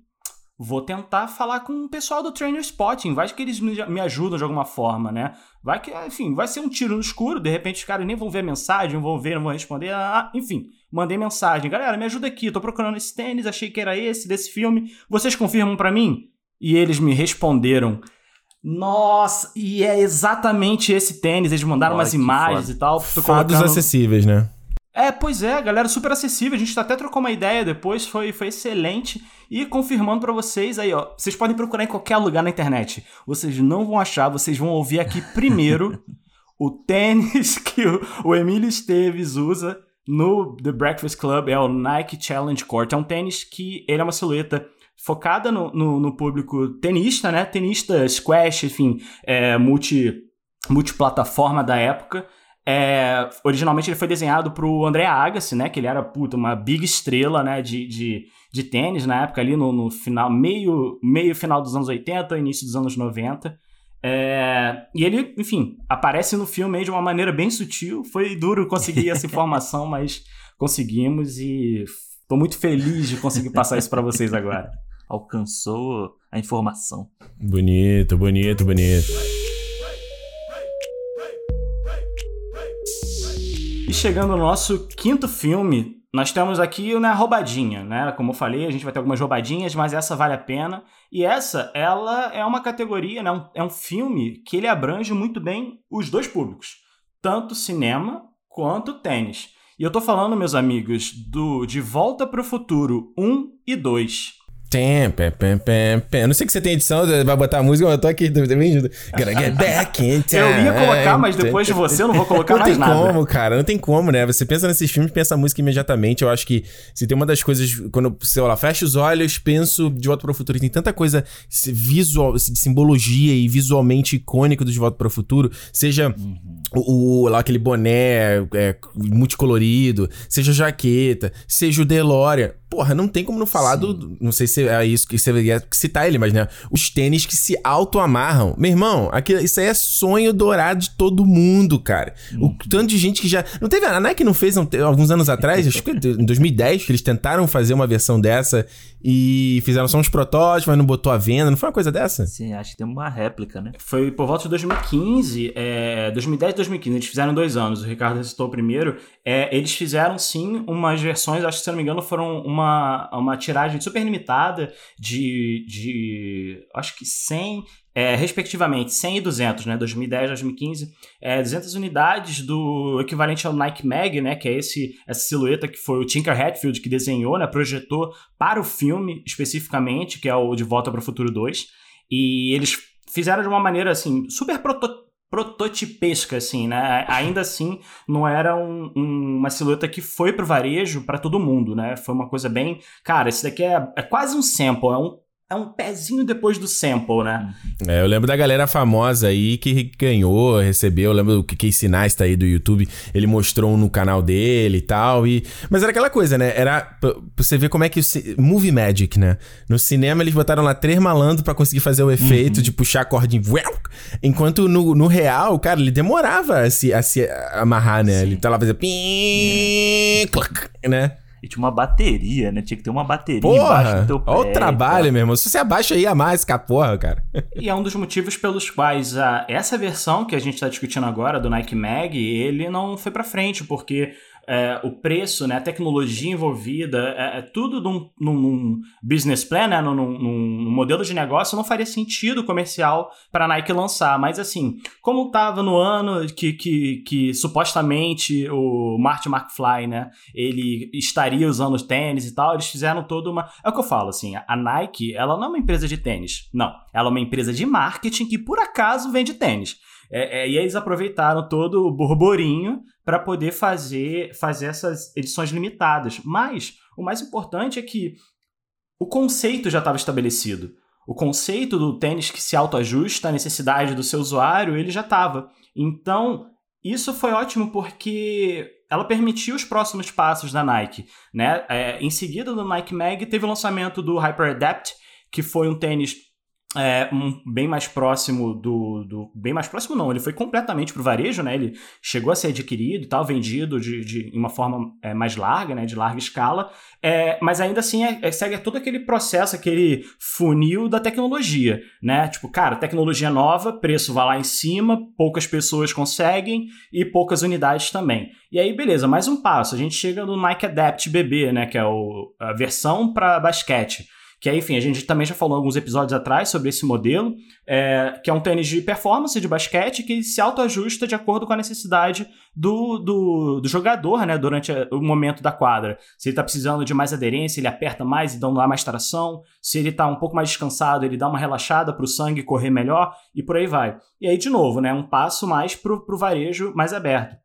vou tentar falar com o pessoal do Trainer Spotting, vai que eles me ajudam de alguma forma, né? Vai que, enfim, vai ser um tiro no escuro, de repente os caras nem vão ver a mensagem, não vão ver, não vão responder, ah, enfim, mandei mensagem, galera, me ajuda aqui, tô procurando esse tênis, achei que era esse, desse filme, vocês confirmam para mim? E eles me responderam, nossa, e é exatamente esse tênis, eles mandaram Olha, umas imagens foda. e tal. Fados colocando... acessíveis, né? É, pois é, galera, super acessível. A gente até trocou uma ideia depois, foi, foi excelente. E confirmando para vocês aí, ó, vocês podem procurar em qualquer lugar na internet. Vocês não vão achar, vocês vão ouvir aqui primeiro o tênis que o, o Emílio Esteves usa no The Breakfast Club, é o Nike Challenge Court. É um tênis que ele é uma silhueta focada no, no, no público tenista, né? Tenista, squash, enfim, é, multi, multiplataforma da época. É, originalmente ele foi desenhado pro André Agassi, né? Que ele era, puta, uma big estrela, né? De, de, de tênis na época ali, no, no final, meio, meio final dos anos 80, início dos anos 90. É, e ele, enfim, aparece no filme de uma maneira bem sutil. Foi duro conseguir essa informação, mas conseguimos e tô muito feliz de conseguir passar isso para vocês agora. Alcançou a informação. Bonito, bonito, bonito. E chegando no nosso quinto filme, nós temos aqui né, a roubadinha, né? Como eu falei, a gente vai ter algumas roubadinhas, mas essa vale a pena. E essa, ela é uma categoria, né? É um filme que ele abrange muito bem os dois públicos. Tanto cinema quanto tênis. E eu tô falando, meus amigos, do De Volta para o Futuro 1 e 2. Tem, pé, pé, pé, pé. Não sei que você tem edição, vai botar a música, eu tô aqui também. Gotta get back in time. Eu ia colocar, mas depois de você eu não vou colocar não mais nada. Não tem como, cara, não tem como, né? Você pensa nesses filmes, pensa a música imediatamente. Eu acho que se tem uma das coisas, quando, sei lá, fecho os olhos, penso De Volta para o Futuro, tem tanta coisa visual, de simbologia e visualmente icônico do De Volta para o Futuro, seja uhum. o, o, lá aquele boné é, multicolorido, seja a jaqueta, seja o DeLorean. Porra, não tem como não falar Sim. do. Não sei se é isso que você ia citar ele, mas né? Os tênis que se auto-amarram. Meu irmão, aquilo, isso aí é sonho dourado de todo mundo, cara. O uhum. tanto de gente que já. Não teve. A Nike não fez alguns anos atrás, acho que em 2010, que eles tentaram fazer uma versão dessa e fizeram só uns protótipos, mas não botou a venda. Não foi uma coisa dessa? Sim, acho que tem uma réplica, né? Foi por volta de 2015, é, 2010 e 2015. Eles fizeram dois anos. O Ricardo citou primeiro. É, eles fizeram sim umas versões, acho que se não me engano, foram uma, uma tiragem super limitada de, de acho que 100, é, respectivamente, 100 e 200, né, 2010, 2015, é, 200 unidades do equivalente ao Nike Mag, né, que é esse essa silhueta que foi o Tinker Hatfield que desenhou, né, projetou para o filme especificamente, que é o De Volta para o Futuro 2, e eles fizeram de uma maneira assim super prototípica prototipesca, assim, né? Ainda assim, não era um, um, uma silhueta que foi pro varejo para todo mundo, né? Foi uma coisa bem. Cara, esse daqui é, é quase um sample, é um é um pezinho depois do sample, né? É, eu lembro da galera famosa aí que ganhou, recebeu. Eu lembro que Casey Neistat aí do YouTube, ele mostrou no canal dele e tal. E... Mas era aquela coisa, né? Era pra você ver como é que. O... Movie Magic, né? No cinema eles botaram lá três malandros para conseguir fazer o efeito uhum. de puxar a cordinha. Enquanto no, no real, cara, ele demorava a se, a se amarrar, né? Sim. Ele tá lá fazendo. É. Né? E tinha uma bateria, né? Tinha que ter uma bateria porra, embaixo do teu pé. Olha o trabalho, meu irmão. Se você abaixa aí a mais que a porra, cara. E é um dos motivos pelos quais a, essa versão que a gente está discutindo agora, do Nike Mag, ele não foi para frente, porque é, o preço, né, a tecnologia envolvida, é, é tudo num, num, business plan, né, num, num, modelo de negócio, não faria sentido comercial para a Nike lançar. Mas assim, como estava no ano que, que, que supostamente o Martin McFly, né, ele estaria usando os tênis e tal, eles fizeram toda uma... É o que eu falo, assim, a Nike, ela não é uma empresa de tênis, não. Ela é uma empresa de marketing que por acaso vende tênis. É, é, e eles aproveitaram todo o burburinho para poder fazer, fazer essas edições limitadas. Mas o mais importante é que o conceito já estava estabelecido. O conceito do tênis que se autoajusta à necessidade do seu usuário, ele já estava. Então, isso foi ótimo porque ela permitiu os próximos passos da Nike. Né? É, em seguida do Nike Mag, teve o lançamento do Hyper Adapt, que foi um tênis é, um, bem mais próximo do, do, Bem mais próximo, não. Ele foi completamente pro varejo, né? Ele chegou a ser adquirido e tal, vendido de, de, uma forma é, mais larga, né? De larga escala. É, mas ainda assim é, é, segue todo aquele processo, aquele funil da tecnologia, né? Tipo, cara, tecnologia nova, preço vai lá em cima, poucas pessoas conseguem e poucas unidades também. E aí, beleza, mais um passo. A gente chega no Nike Adapt BB, né? Que é o, a versão para basquete. Que enfim, a gente também já falou alguns episódios atrás sobre esse modelo, é, que é um tênis de performance de basquete que se autoajusta de acordo com a necessidade do, do, do jogador, né, durante o momento da quadra. Se ele está precisando de mais aderência, ele aperta mais e dá mais tração. Se ele está um pouco mais descansado, ele dá uma relaxada para o sangue correr melhor e por aí vai. E aí, de novo, né, um passo mais para o varejo mais aberto.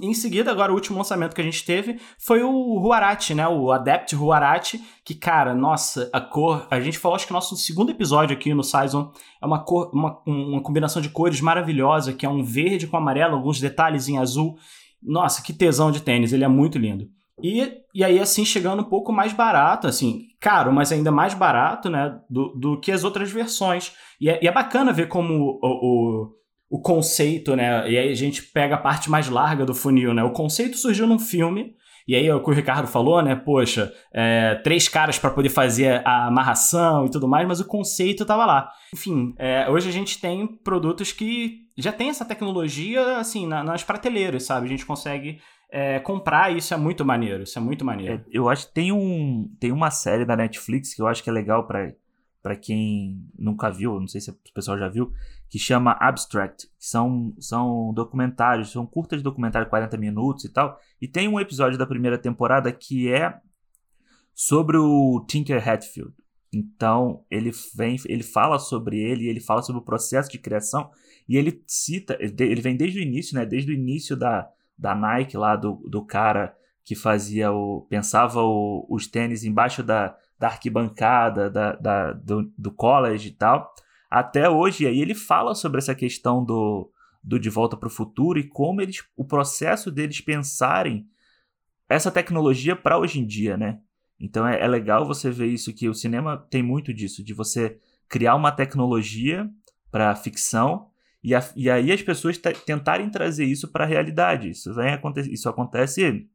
Em seguida, agora o último lançamento que a gente teve foi o Huarachi, né? O Adept Huarachi, que, cara, nossa, a cor. A gente falou, acho que no nosso segundo episódio aqui no Saison é uma cor, uma, uma combinação de cores maravilhosa, que é um verde com amarelo, alguns detalhes em azul. Nossa, que tesão de tênis, ele é muito lindo. E, e aí, assim, chegando um pouco mais barato, assim, caro, mas ainda mais barato, né? Do, do que as outras versões. E é, e é bacana ver como o, o o conceito, né? E aí a gente pega a parte mais larga do funil, né? O conceito surgiu num filme. E aí, o que o Ricardo falou, né? Poxa, é, três caras para poder fazer a amarração e tudo mais, mas o conceito estava lá. Enfim, é, hoje a gente tem produtos que já tem essa tecnologia, assim, na, nas prateleiras, sabe? A gente consegue é, comprar isso é muito maneiro. Isso é muito maneiro. É, eu acho que tem, um, tem uma série da Netflix que eu acho que é legal para para quem nunca viu, não sei se o pessoal já viu, que chama Abstract. São, são documentários, são curtas documentários, 40 minutos e tal. E tem um episódio da primeira temporada que é sobre o Tinker Hatfield. Então, ele vem, ele fala sobre ele, ele fala sobre o processo de criação e ele cita, ele vem desde o início, né? Desde o início da, da Nike lá do, do cara que fazia o pensava o, os tênis embaixo da, da arquibancada, da, da, do, do college e tal, até hoje. E aí ele fala sobre essa questão do, do De Volta para o Futuro e como eles, o processo deles pensarem essa tecnologia para hoje em dia, né? Então é, é, legal você ver isso que o cinema tem muito disso, de você criar uma tecnologia para ficção e, a, e, aí as pessoas tentarem trazer isso para a realidade. Isso, acontece, isso acontece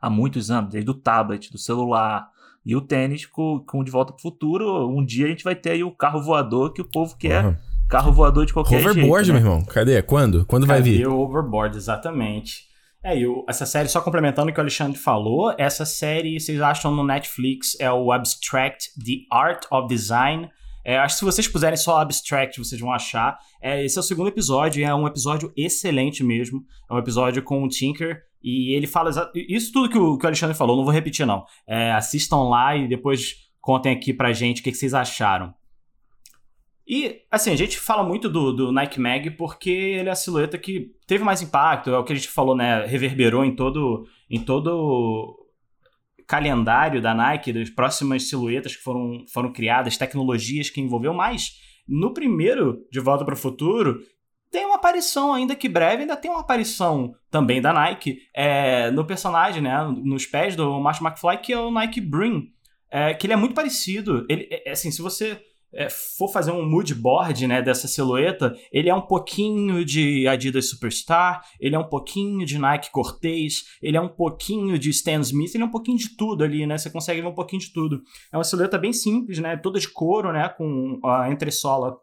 há muitos anos, desde o tablet, do celular, e o tênis com, com De Volta pro Futuro, um dia a gente vai ter aí o carro voador que o povo quer. Uhum. Carro voador de qualquer Hoverboard, jeito. Hoverboard, né? meu irmão. Cadê? Quando? Quando Cadê vai vir? o Overboard, exatamente. É, e o, essa série, só complementando o que o Alexandre falou, essa série, vocês acham no Netflix, é o Abstract The Art of Design. É, acho que se vocês puserem só Abstract, vocês vão achar. É, esse é o segundo episódio, é um episódio excelente mesmo. É um episódio com o Tinker, e ele fala isso tudo que o, que o Alexandre falou, não vou repetir não. É, assistam lá e depois contem aqui pra gente o que, que vocês acharam. E, assim, a gente fala muito do, do, Nike Mag porque ele é a silhueta que teve mais impacto, é o que a gente falou, né? Reverberou em todo, em todo calendário da Nike, das próximas silhuetas que foram, foram criadas, tecnologias que envolveu mais. No primeiro, De Volta para o Futuro, tem uma aparição, ainda que breve, ainda tem uma aparição também da Nike é, no personagem, né? Nos pés do Marshall McFly, que é o Nike Brim. É, que ele é muito parecido. Ele, é, é assim, se você é, for fazer um mood board né, dessa silhueta, ele é um pouquinho de Adidas Superstar, ele é um pouquinho de Nike Cortez, ele é um pouquinho de Stan Smith, ele é um pouquinho de tudo ali, né? Você consegue ver um pouquinho de tudo. É uma silhueta bem simples, né? Toda de couro, né? Com a entressola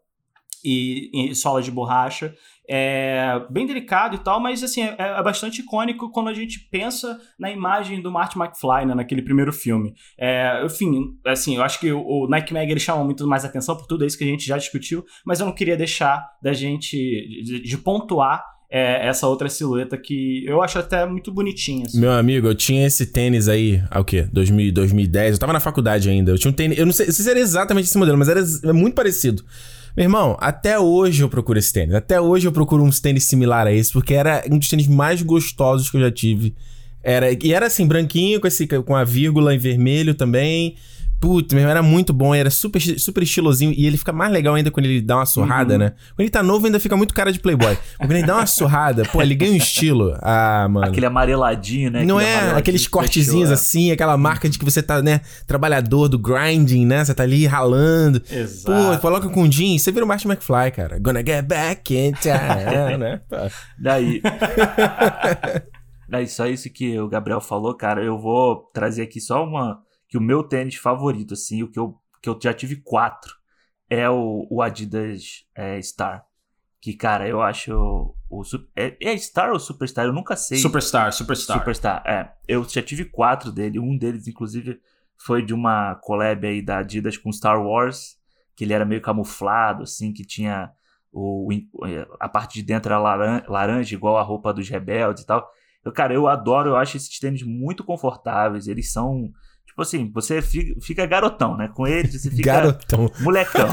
e, e sola de borracha. É bem delicado e tal, mas assim, é, é, bastante icônico quando a gente pensa na imagem do Martin McFly, né, naquele primeiro filme. É, enfim, assim, eu acho que o, o Nike Mag ele chama muito mais atenção por tudo isso que a gente já discutiu, mas eu não queria deixar da gente de, de pontuar é, essa outra silhueta que eu acho até muito bonitinha. Assim. Meu amigo, eu tinha esse tênis aí, há o quê? 2000, 2010, eu tava na faculdade ainda. Eu tinha um tênis, eu não sei, não sei se era exatamente esse modelo, mas era muito parecido. Meu irmão, até hoje eu procuro esse tênis. Até hoje eu procuro uns tênis similar a esse, porque era um dos tênis mais gostosos que eu já tive. Era, e era assim, branquinho, com, esse, com a vírgula em vermelho também. Putz, meu, era muito bom, era super, super estilosinho. E ele fica mais legal ainda quando ele dá uma surrada, uhum. né? Quando ele tá novo, ainda fica muito cara de Playboy. Quando ele dá uma surrada, pô, ele ganha um estilo. Ah, mano. Aquele amareladinho, né? Não é? Aqueles cortezinhos fechou, é. assim, aquela marca de que você tá, né? Trabalhador do grinding, né? Você tá ali ralando. Exato. Pô, coloca com jeans, você vira o Martin McFly, cara. Gonna get back in time, né? Daí. Daí, só isso que o Gabriel falou, cara. Eu vou trazer aqui só uma que o meu tênis favorito, assim, o que eu, que eu já tive quatro, é o, o Adidas é, Star. Que, cara, eu acho. O, é, é Star ou Superstar? Eu nunca sei. Superstar, Superstar. Superstar, é. Eu já tive quatro dele. Um deles, inclusive, foi de uma collab aí da Adidas com Star Wars. Que ele era meio camuflado, assim, que tinha. O, a parte de dentro era laranja, laranja, igual a roupa dos rebeldes e tal. Eu, cara, eu adoro, eu acho esses tênis muito confortáveis. Eles são Tipo assim, você fica, garotão, né? Com eles você fica. Garotão. Molecão.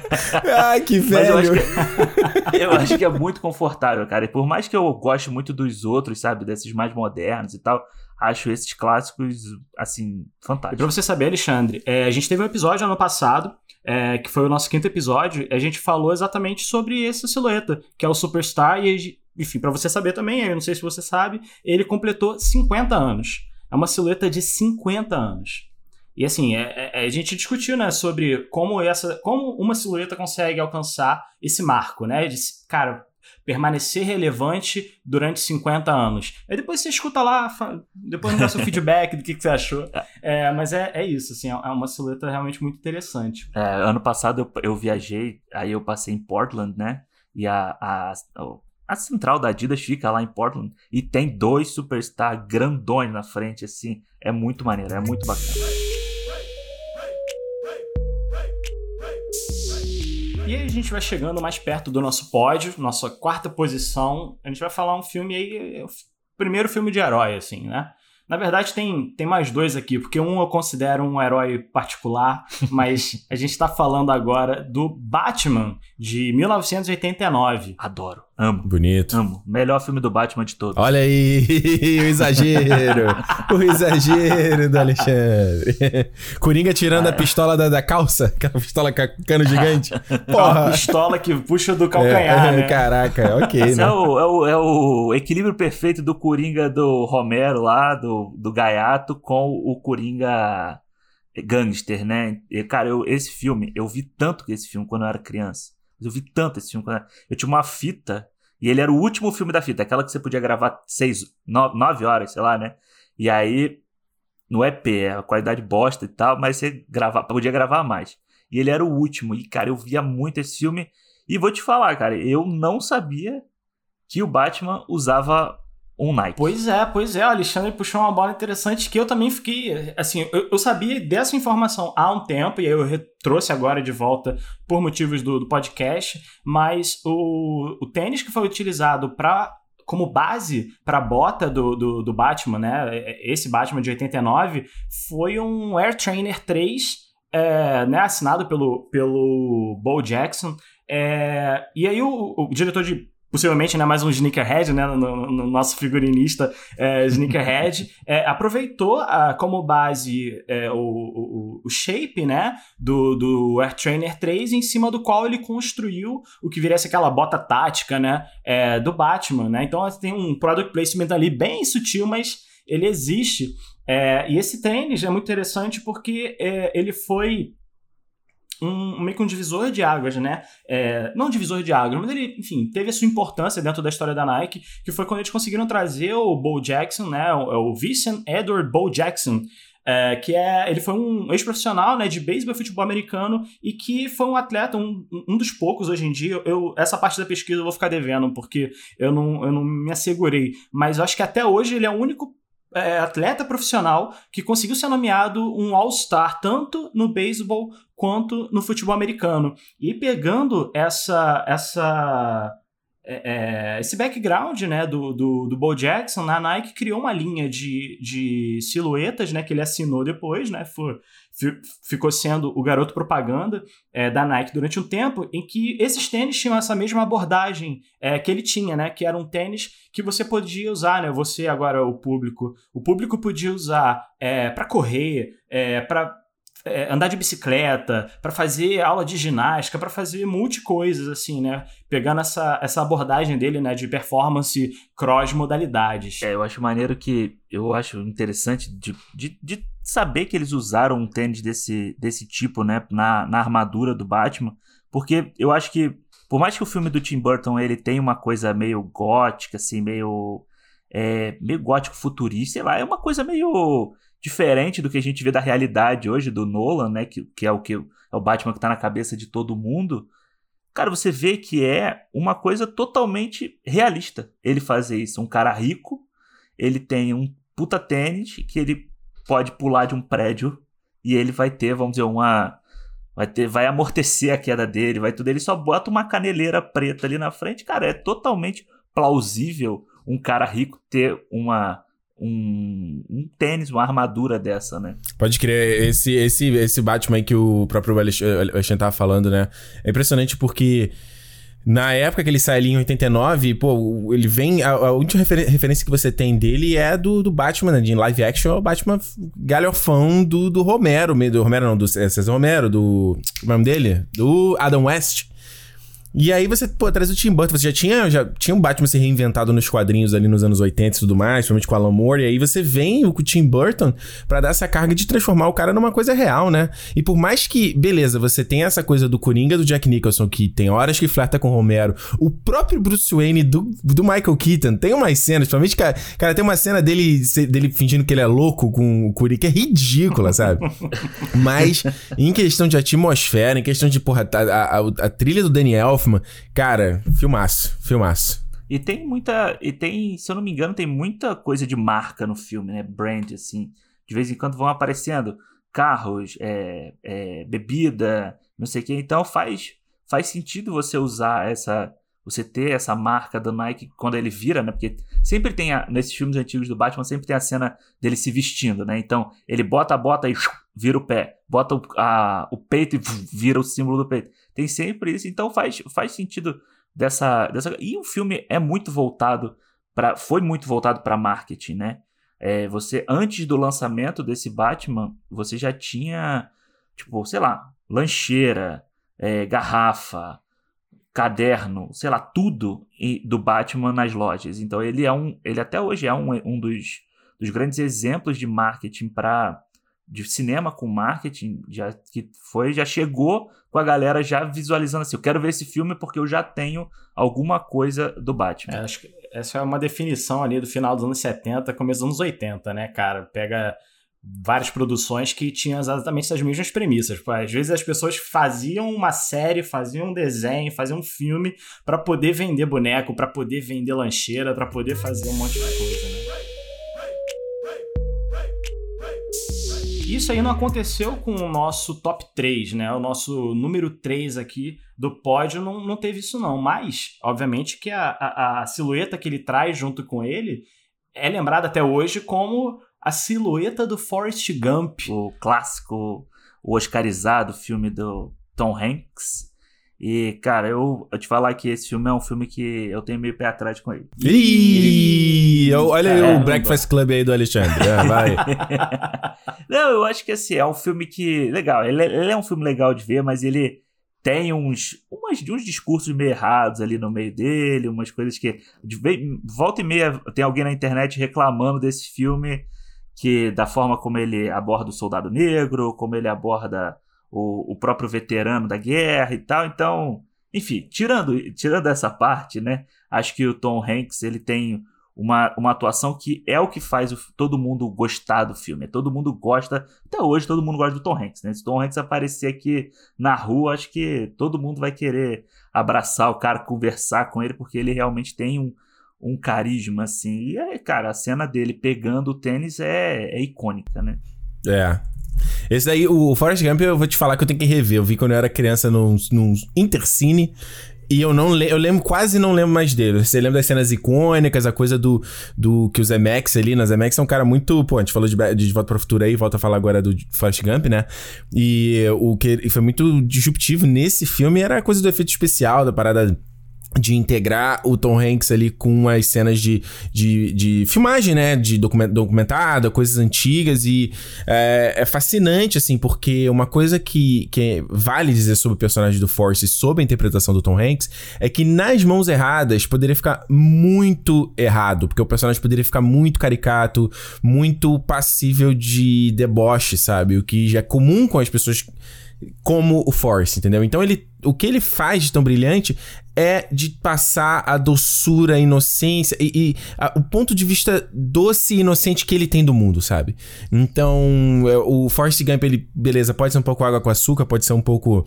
Ai, que velho. eu acho que, é, eu acho que é muito confortável, cara. E por mais que eu goste muito dos outros, sabe? Desses mais modernos e tal, acho esses clássicos, assim, fantásticos. Pra você saber, Alexandre, é, a gente teve um episódio ano passado, é, que foi o nosso quinto episódio, a gente falou exatamente sobre essa silhueta, que é o Superstar, e, enfim, para você saber também, eu não sei se você sabe, ele completou 50 anos é uma silhueta de 50 anos. E assim, é, é, a gente discutiu né, sobre como, essa, como uma silhueta consegue alcançar esse marco, né? De, cara, permanecer relevante durante 50 anos. Aí depois você escuta lá, depois me dá seu feedback do que, que você achou. É, mas é, é isso, assim, é uma silhueta realmente muito interessante. É, ano passado eu, eu viajei, aí eu passei em Portland, né? E a, a, a central da Adidas fica lá em Portland e tem dois superstar grandões na frente, assim. É muito maneiro, é muito bacana. E aí a gente vai chegando mais perto do nosso pódio, nossa quarta posição. A gente vai falar um filme aí, é o primeiro filme de herói, assim, né? Na verdade, tem, tem mais dois aqui, porque um eu considero um herói particular, mas a gente está falando agora do Batman de 1989. Adoro. Amo. Bonito. Amo. Melhor filme do Batman de todos. Olha aí, o exagero. o exagero do Alexandre. Coringa tirando é. a pistola da, da, calça, aquela pistola com cano gigante. Porra. A pistola que puxa do calcanhar, é, né? Caraca, ok, Esse né? É o, é, o, é o equilíbrio perfeito do Coringa do Romero lá, do, do Gaiato, com o Coringa gangster, né? E, cara, eu, esse filme, eu vi tanto esse filme quando eu era criança. Eu vi tanto esse filme. Eu tinha uma fita, e ele era o último filme da fita, aquela que você podia gravar seis, nove, nove horas, sei lá, né? E aí, no EP, a qualidade bosta e tal, mas você grava, podia gravar mais. E ele era o último. E, cara, eu via muito esse filme. E vou te falar, cara, eu não sabia que o Batman usava um Nike. Pois é, pois é. O Alexandre puxou uma bola interessante que eu também fiquei. Assim, eu, eu sabia dessa informação há um tempo, e aí eu trouxe agora de volta por motivos do, do podcast. Mas o, o tênis que foi utilizado para como base para a bota do, do, do, Batman, né? Esse Batman de 89 foi um Air Trainer 3, é, né? assinado pelo, pelo Bo Jackson. É, e aí o, o diretor de possivelmente né, mais um sneakerhead, né, no, no nosso figurinista é, sneakerhead, é, aproveitou a, como base é, o, o, o, shape né, do, do Air Trainer 3, em cima do qual ele construiu o que viria a ser aquela bota tática né, é, do Batman. Né? Então tem um product placement ali bem sutil, mas ele existe. É, e esse tênis é muito interessante porque é, ele foi um, meio que um divisor de águas, né? É, não divisor de águas, mas ele, enfim, teve a sua importância dentro da história da Nike, que foi quando eles conseguiram trazer o Bo Jackson, né? O, o Vincent Edward Bo Jackson, é, que é ele foi um ex-profissional né, de beisebol e futebol americano e que foi um atleta, um, um dos poucos hoje em dia. Eu, essa parte da pesquisa eu vou ficar devendo, porque eu não, eu não me assegurei. Mas eu acho que até hoje ele é o único é, atleta profissional que conseguiu ser nomeado um All-Star tanto no beisebol quanto no futebol americano. E pegando essa essa é, é, esse background né, do, do, do Bo Jackson, a Nike criou uma linha de, de silhuetas né, que ele assinou depois, né, foi, ficou sendo o garoto propaganda é, da Nike durante um tempo, em que esses tênis tinham essa mesma abordagem é, que ele tinha, né, que era um tênis que você podia usar, né, você agora o público, o público podia usar é, para correr, é, para é, andar de bicicleta, para fazer aula de ginástica, para fazer multi coisas, assim, né? Pegando essa, essa abordagem dele, né, de performance cross modalidades. É, eu acho maneiro que. Eu acho interessante de, de, de saber que eles usaram um tênis desse, desse tipo, né, na, na armadura do Batman, porque eu acho que. Por mais que o filme do Tim Burton ele tenha uma coisa meio gótica, assim, meio. É, meio gótico futurista, sei lá, é uma coisa meio diferente do que a gente vê da realidade hoje do Nolan, né? Que, que é o que é o Batman que tá na cabeça de todo mundo. Cara, você vê que é uma coisa totalmente realista ele fazer isso. Um cara rico, ele tem um puta tênis que ele pode pular de um prédio e ele vai ter, vamos dizer, uma. Vai, ter, vai amortecer a queda dele, vai tudo. Ele só bota uma caneleira preta ali na frente. Cara, é totalmente plausível um cara rico ter uma um, um tênis, uma armadura dessa, né? Pode crer, esse, esse, esse Batman que o próprio Alexandre tava falando, né? É impressionante porque na época que ele sai ali em 89, pô, ele vem. A, a última refer referência que você tem dele é do, do Batman, né? De live action, é o Batman galhofão do, do Romero, do Romero não, do César Romero, do. Como é o nome dele? Do Adam West. E aí você, pô, traz o Tim Burton, você já tinha, já tinha um Batman se reinventado nos quadrinhos ali nos anos 80 e tudo mais, principalmente com Alan Moore, e aí você vem com o Tim Burton para dar essa carga de transformar o cara numa coisa real, né? E por mais que, beleza, você tem essa coisa do Coringa do Jack Nicholson, que tem horas que flerta com o Romero, o próprio Bruce Wayne do, do Michael Keaton, tem umas cenas, principalmente, cara, cara, tem uma cena dele, dele fingindo que ele é louco com o Coringa, que é ridícula, sabe? Mas, em questão de atmosfera, em questão de, porra, a, a, a trilha do Daniel Elfman. Cara, filmaço, filmaço. E tem muita. E tem, se eu não me engano, tem muita coisa de marca no filme, né? Brand, assim. De vez em quando vão aparecendo carros, é, é, bebida, não sei o que. Então faz, faz sentido você usar essa. Você ter essa marca do Nike quando ele vira, né? Porque sempre tem, a, nesses filmes antigos do Batman, sempre tem a cena dele se vestindo, né? Então ele bota a bota e vira o pé, bota o, a, o peito e vira o símbolo do peito. Tem sempre isso, então faz, faz sentido dessa, dessa. E o filme é muito voltado para. Foi muito voltado para marketing, né? É, você, antes do lançamento desse Batman, você já tinha, tipo, sei lá, lancheira, é, garrafa, caderno, sei lá, tudo do Batman nas lojas. Então ele é um. Ele até hoje é um, um dos, dos grandes exemplos de marketing para de cinema com marketing já que foi já chegou com a galera já visualizando assim eu quero ver esse filme porque eu já tenho alguma coisa do Batman. É, acho que essa é uma definição ali do final dos anos 70 começo dos anos 80 né cara? Pega várias produções que tinham exatamente as mesmas premissas. Às vezes as pessoas faziam uma série faziam um desenho faziam um filme para poder vender boneco para poder vender lancheira para poder fazer um monte de coisa Isso aí não aconteceu com o nosso top 3, né? O nosso número 3 aqui do pódio não, não teve isso, não. Mas, obviamente, que a, a, a silhueta que ele traz junto com ele é lembrada até hoje como a silhueta do Forrest Gump. O clássico, o oscarizado filme do Tom Hanks. E, cara, eu, eu te falar que esse filme é um filme que eu tenho meio pé atrás com ele. Ih, olha aí o Breakfast Club aí do Alexandre. É, vai. Não, eu acho que assim, é um filme que. Legal, ele, é, ele é um filme legal de ver, mas ele tem uns, umas, uns discursos meio errados ali no meio dele, umas coisas que. De, volta e meia tem alguém na internet reclamando desse filme, que da forma como ele aborda o soldado negro, como ele aborda o, o próprio veterano da guerra e tal. Então, enfim, tirando, tirando essa parte, né? Acho que o Tom Hanks ele tem uma, uma atuação que é o que faz o, todo mundo gostar do filme. Todo mundo gosta, até hoje todo mundo gosta do Tom Hanks, né? Se o Tom Hanks aparecer aqui na rua, acho que todo mundo vai querer abraçar o cara, conversar com ele, porque ele realmente tem um, um carisma, assim. E aí, cara, a cena dele pegando o tênis é, é icônica, né? É, esse daí, o Forrest Gump, eu vou te falar que eu tenho que rever. Eu vi quando eu era criança num, num Intercine. E eu não lembro, eu lembro, quase não lembro mais dele. Você lembra das cenas icônicas, a coisa do, do que o Zemex ali, na Zemex é um cara muito, pô, a gente falou de, de Volta para o Futuro aí, volta a falar agora do Forrest Gump, né? E o que foi muito disruptivo nesse filme era a coisa do efeito especial, da parada de integrar o Tom Hanks ali com as cenas de, de, de filmagem, né? De documentada, coisas antigas. E é, é, fascinante, assim, porque uma coisa que, que vale dizer sobre o personagem do Force e sobre a interpretação do Tom Hanks é que nas mãos erradas poderia ficar muito errado, porque o personagem poderia ficar muito caricato, muito passível de deboche, sabe? O que já é comum com as pessoas como o Force, entendeu? Então ele, o que ele faz de tão brilhante é de passar a doçura, a inocência e, e a, o ponto de vista doce e inocente que ele tem do mundo, sabe? Então, é, o Force Gump, ele, beleza, pode ser um pouco água com açúcar, pode ser um pouco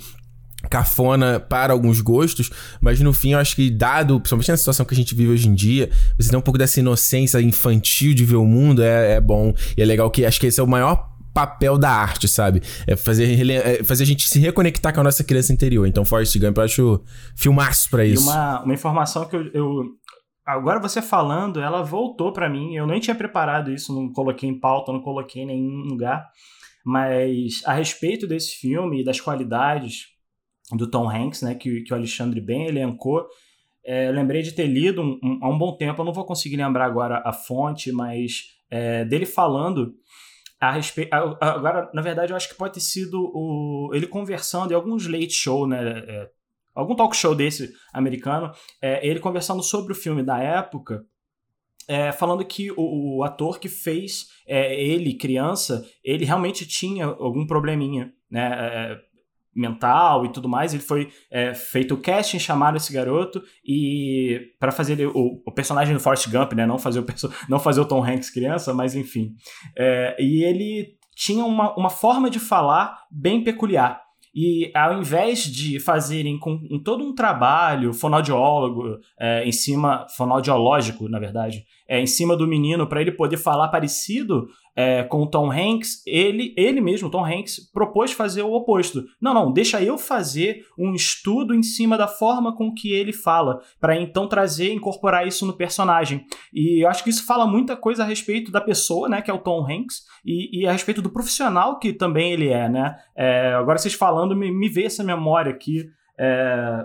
cafona para alguns gostos, mas no fim eu acho que dado, principalmente na situação que a gente vive hoje em dia, você tem um pouco dessa inocência infantil de ver o mundo, é, é bom. E é legal que acho que esse é o maior papel da arte, sabe? É fazer, é fazer a gente se reconectar com a nossa criança interior. Então, Forrest Gump eu acho filmaço pra isso. E uma, uma informação que eu, eu agora você falando, ela voltou para mim. Eu nem tinha preparado isso, não coloquei em pauta, não coloquei em nenhum lugar. Mas a respeito desse filme e das qualidades do Tom Hanks, né, que, que o Alexandre bem elencou, é, eu lembrei de ter lido um, um, há um bom tempo, eu não vou conseguir lembrar agora a fonte, mas é, dele falando a respeito. Agora, na verdade, eu acho que pode ter sido o, ele conversando em alguns late show, né? É, algum talk show desse americano, é, ele conversando sobre o filme da época. É, falando que o, o, ator que fez é, ele, criança, ele realmente tinha algum probleminha, né? É, mental e tudo mais. Ele foi é, feito o casting, chamaram esse garoto e para fazer o, o, personagem do Forrest Gump, né? Não fazer o, não fazer o Tom Hanks criança, mas enfim. É, e ele tinha uma, uma forma de falar bem peculiar. E ao invés de fazerem com, com todo um trabalho fonoaudiólogo é, em cima, fonoaudiológico, na verdade, é, em cima do menino para ele poder falar parecido é, com o Tom Hanks, ele, ele mesmo, Tom Hanks, propôs fazer o oposto. Não, não, deixa eu fazer um estudo em cima da forma com que ele fala, para então trazer, incorporar isso no personagem. E eu acho que isso fala muita coisa a respeito da pessoa, né, que é o Tom Hanks, e, e a respeito do profissional que também ele é, né. É, agora vocês falando, me, me vê essa memória aqui, é,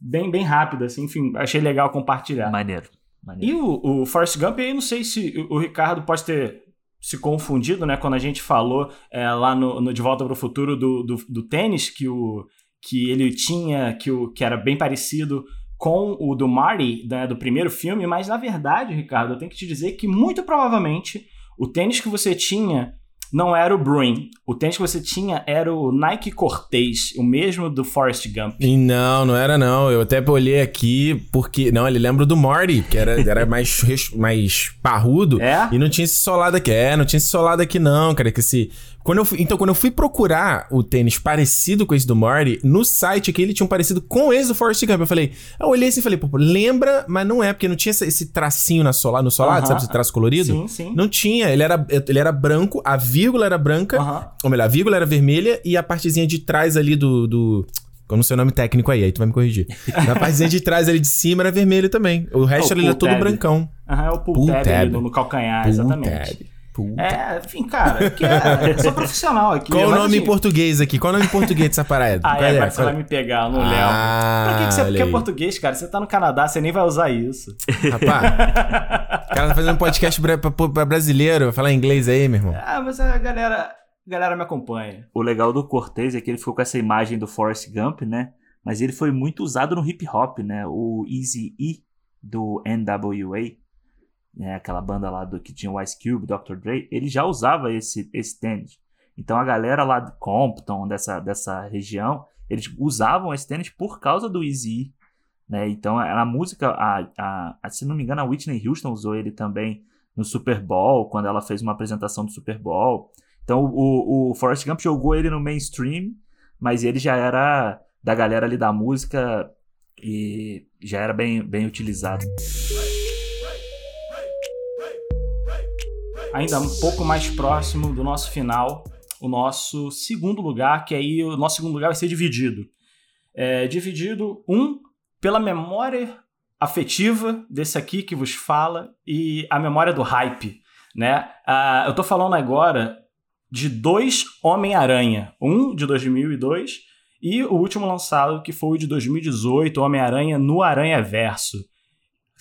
bem, bem rápida, assim, enfim, achei legal compartilhar. Maneiro. Maneiro. E o, o Forrest Gump, aí não sei se o Ricardo pode ter se confundido, né? Quando a gente falou é, lá no, no, De Volta para o Futuro do, do, do, tênis, que, o, que ele tinha, que, o, que era bem parecido com o do Marty, né, do primeiro filme, mas na verdade, Ricardo, eu tenho que te dizer que muito provavelmente o tênis que você tinha não era o Bruin. O tênis que você tinha era o Nike Cortez, o mesmo do Forrest Gump. E não, não era não. Eu até olhei aqui porque... Não, ele lembra do Marty, que era, era mais, mais parrudo. É? E não tinha esse solado aqui. É, não tinha esse solado aqui não, cara. Que esse quando eu fui, então, quando eu fui procurar o tênis parecido com esse do Marty, no site aqui ele tinha um parecido com esse do Forrest Gump. Eu falei, eu olhei assim e falei, pô, lembra, mas não é, porque não tinha esse tracinho na sola, no solado, uh -huh. sabe, esse traço colorido? Sim, sim. Não tinha, ele era, ele era branco, a vírgula era branca, uh -huh. ou melhor, a vírgula era vermelha e a partezinha de trás ali do, do eu não sei o nome técnico aí, aí tu vai me corrigir. Na partezinha de trás ali de cima era vermelho também. O resto oh, ali era todo brancão. Aham, é o pull, pull tab, tab. no, no calcanhar, pull exatamente. Tab. Puta. É, enfim, cara, é, eu sou profissional aqui. Qual o nome assim... em português aqui? Qual o nome em português dessa parada? ah, é, é, você vai me pegar, no Léo. Ah, pra que, que você quer português, cara? Você tá no Canadá, você nem vai usar isso. Rapaz, o cara tá fazendo um podcast pra, pra, pra brasileiro, vai falar inglês aí, meu irmão. Ah, mas a galera, a galera me acompanha. O legal do Cortez é que ele ficou com essa imagem do Forrest Gump, né? Mas ele foi muito usado no hip hop, né? O Easy E do NWA né, aquela banda lá do que tinha o Ice Cube, Dr. Dre, ele já usava esse, esse tênis. Então a galera lá de Compton, dessa, dessa região, eles usavam esse tênis por causa do Easy. Né? Então a, a música, a, a, a, se não me engano, a Whitney Houston usou ele também no Super Bowl, quando ela fez uma apresentação do Super Bowl. Então o, o Forrest Gump jogou ele no mainstream, mas ele já era da galera ali da música e já era bem, bem utilizado. Ainda um pouco mais próximo do nosso final, o nosso segundo lugar, que aí o nosso segundo lugar vai ser dividido. É, dividido, um, pela memória afetiva desse aqui que vos fala e a memória do hype, né? Ah, eu tô falando agora de dois Homem-Aranha, um de 2002 e o último lançado que foi o de 2018, Homem-Aranha no Aranha Verso.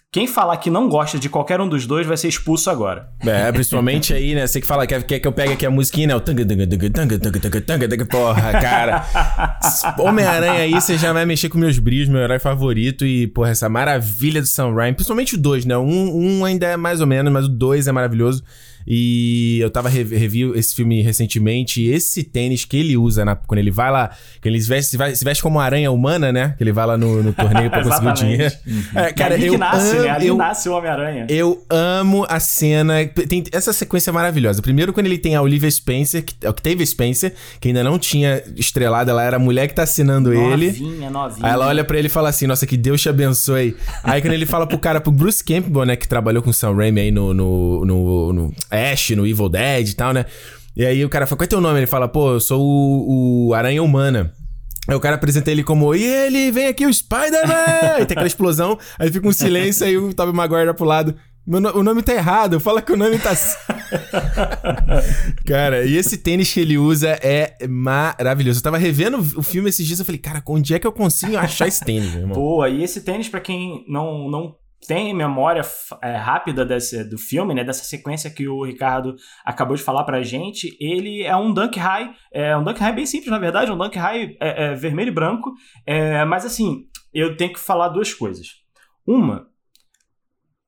Quem falar que não gosta de qualquer um dos dois vai ser expulso agora. É, principalmente aí, né? Você que fala, que quer que eu pegue aqui a musiquinha, né? O tanga, tanga, tanga, tanga, tanga, tanga, tanga, porra, cara. Homem-Aranha aí, você já vai mexer com meus brilhos, meu herói favorito e, porra, essa maravilha do Sam Raimi. Principalmente o dois, né? Um, um ainda é mais ou menos, mas o dois é maravilhoso. E eu tava revi esse filme recentemente. E esse tênis que ele usa na, quando ele vai lá, que ele se veste, se, vai, se veste como aranha humana, né? Que ele vai lá no, no torneio pra conseguir o dinheiro. Uhum. É, cara, eu nasce, amo, né? Ali eu, nasce o Homem-Aranha. Eu amo a cena. Tem essa sequência maravilhosa. Primeiro, quando ele tem a Olivia Spencer, que, Octavia Spencer, que ainda não tinha estrelado, ela era a mulher que tá assinando novinha, ele. Novinha, novinha. Aí ela olha pra ele e fala assim: Nossa, que Deus te abençoe. aí quando ele fala pro cara, pro Bruce Campbell, né, que trabalhou com o Sam Raimi aí no, no, no, no Ash, no Evil Dead e tal, né? E aí o cara fala, qual é teu nome? Ele fala, pô, eu sou o, o Aranha Humana. Aí o cara apresenta ele como, e ele, vem aqui o Spider-Man! aí tem aquela explosão, aí fica um silêncio, aí o Tobey Maguire pro lado. o nome tá errado, fala que o nome tá. cara, e esse tênis que ele usa é maravilhoso. Eu tava revendo o filme esses dias, eu falei, cara, onde é que eu consigo achar esse tênis, meu irmão? Boa, e esse tênis, para quem não, não tem memória é, rápida desse, do filme, né, dessa sequência que o Ricardo acabou de falar pra gente, ele é um Dunk High, é um Dunk High bem simples, na verdade, um Dunk High é, é vermelho e branco, é, mas assim, eu tenho que falar duas coisas. Uma,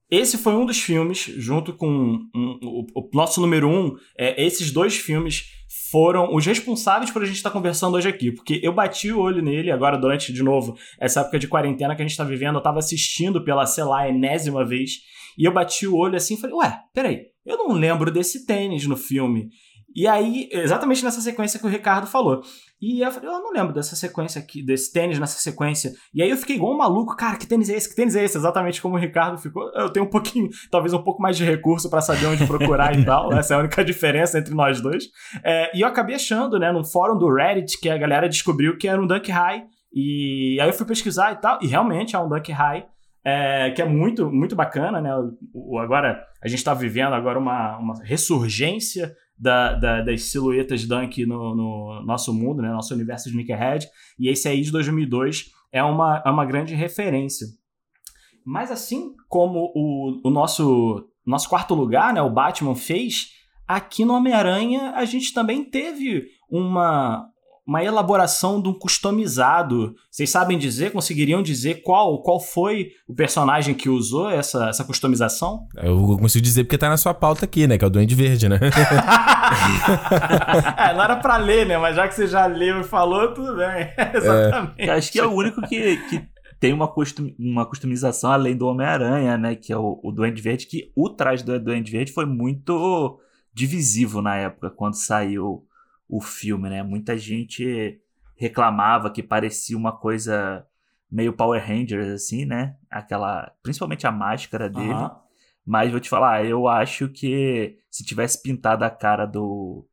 esse foi um dos filmes, junto com um, o, o, nosso número um, é, esses dois filmes foram os responsáveis por a gente estar tá conversando hoje aqui, porque eu bati o olho nele agora durante, de novo, essa época de quarentena que a gente está vivendo, eu estava assistindo pela, sei lá, enésima vez, e eu bati o olho assim e falei, ué, peraí, eu não lembro desse tênis no filme. E aí, exatamente nessa sequência que o Ricardo falou. E eu falei, eu não lembro dessa sequência aqui, desse tênis nessa sequência. E aí eu fiquei igual um maluco, cara, que tênis é esse? Que tênis é esse? Exatamente como o Ricardo ficou. Eu tenho um pouquinho, talvez um pouco mais de recurso para saber onde procurar e tal. Essa é a única diferença entre nós dois. É, e eu acabei achando, né, num fórum do Reddit, que a galera descobriu que era um Dunk High. E aí eu fui pesquisar e tal, e realmente é um Dunk High. É, que é muito, muito bacana, né? O, o, agora a gente está vivendo agora uma, uma ressurgência da, da, das silhuetas Dunk no, no, nosso mundo, né, nosso universo de Sneakerhead, e esse aí de 2002 é uma, é uma grande referência. Mas assim como o, o nosso, nosso quarto lugar, né, o Batman fez, aqui no Homem-Aranha a gente também teve uma, uma elaboração de um customizado. Vocês sabem dizer, conseguiriam dizer qual, qual foi o personagem que usou essa, essa customização? Eu consigo dizer porque tá na sua pauta aqui, né? Que é o Duende Verde, né? é, não era pra ler, né? Mas já que você já leu e falou, tudo bem. Exatamente. É. Acho que é o único que, que tem uma, custom, uma customização além do Homem-Aranha, né? Que é o, o Duende Verde, que o traje do Duende Verde foi muito divisivo na época, quando saiu o filme, né? Muita gente reclamava que parecia uma coisa meio Power Rangers, assim, né? Aquela. Principalmente a máscara dele. Uhum. Mas vou te falar, eu acho que se tivesse pintado a cara do.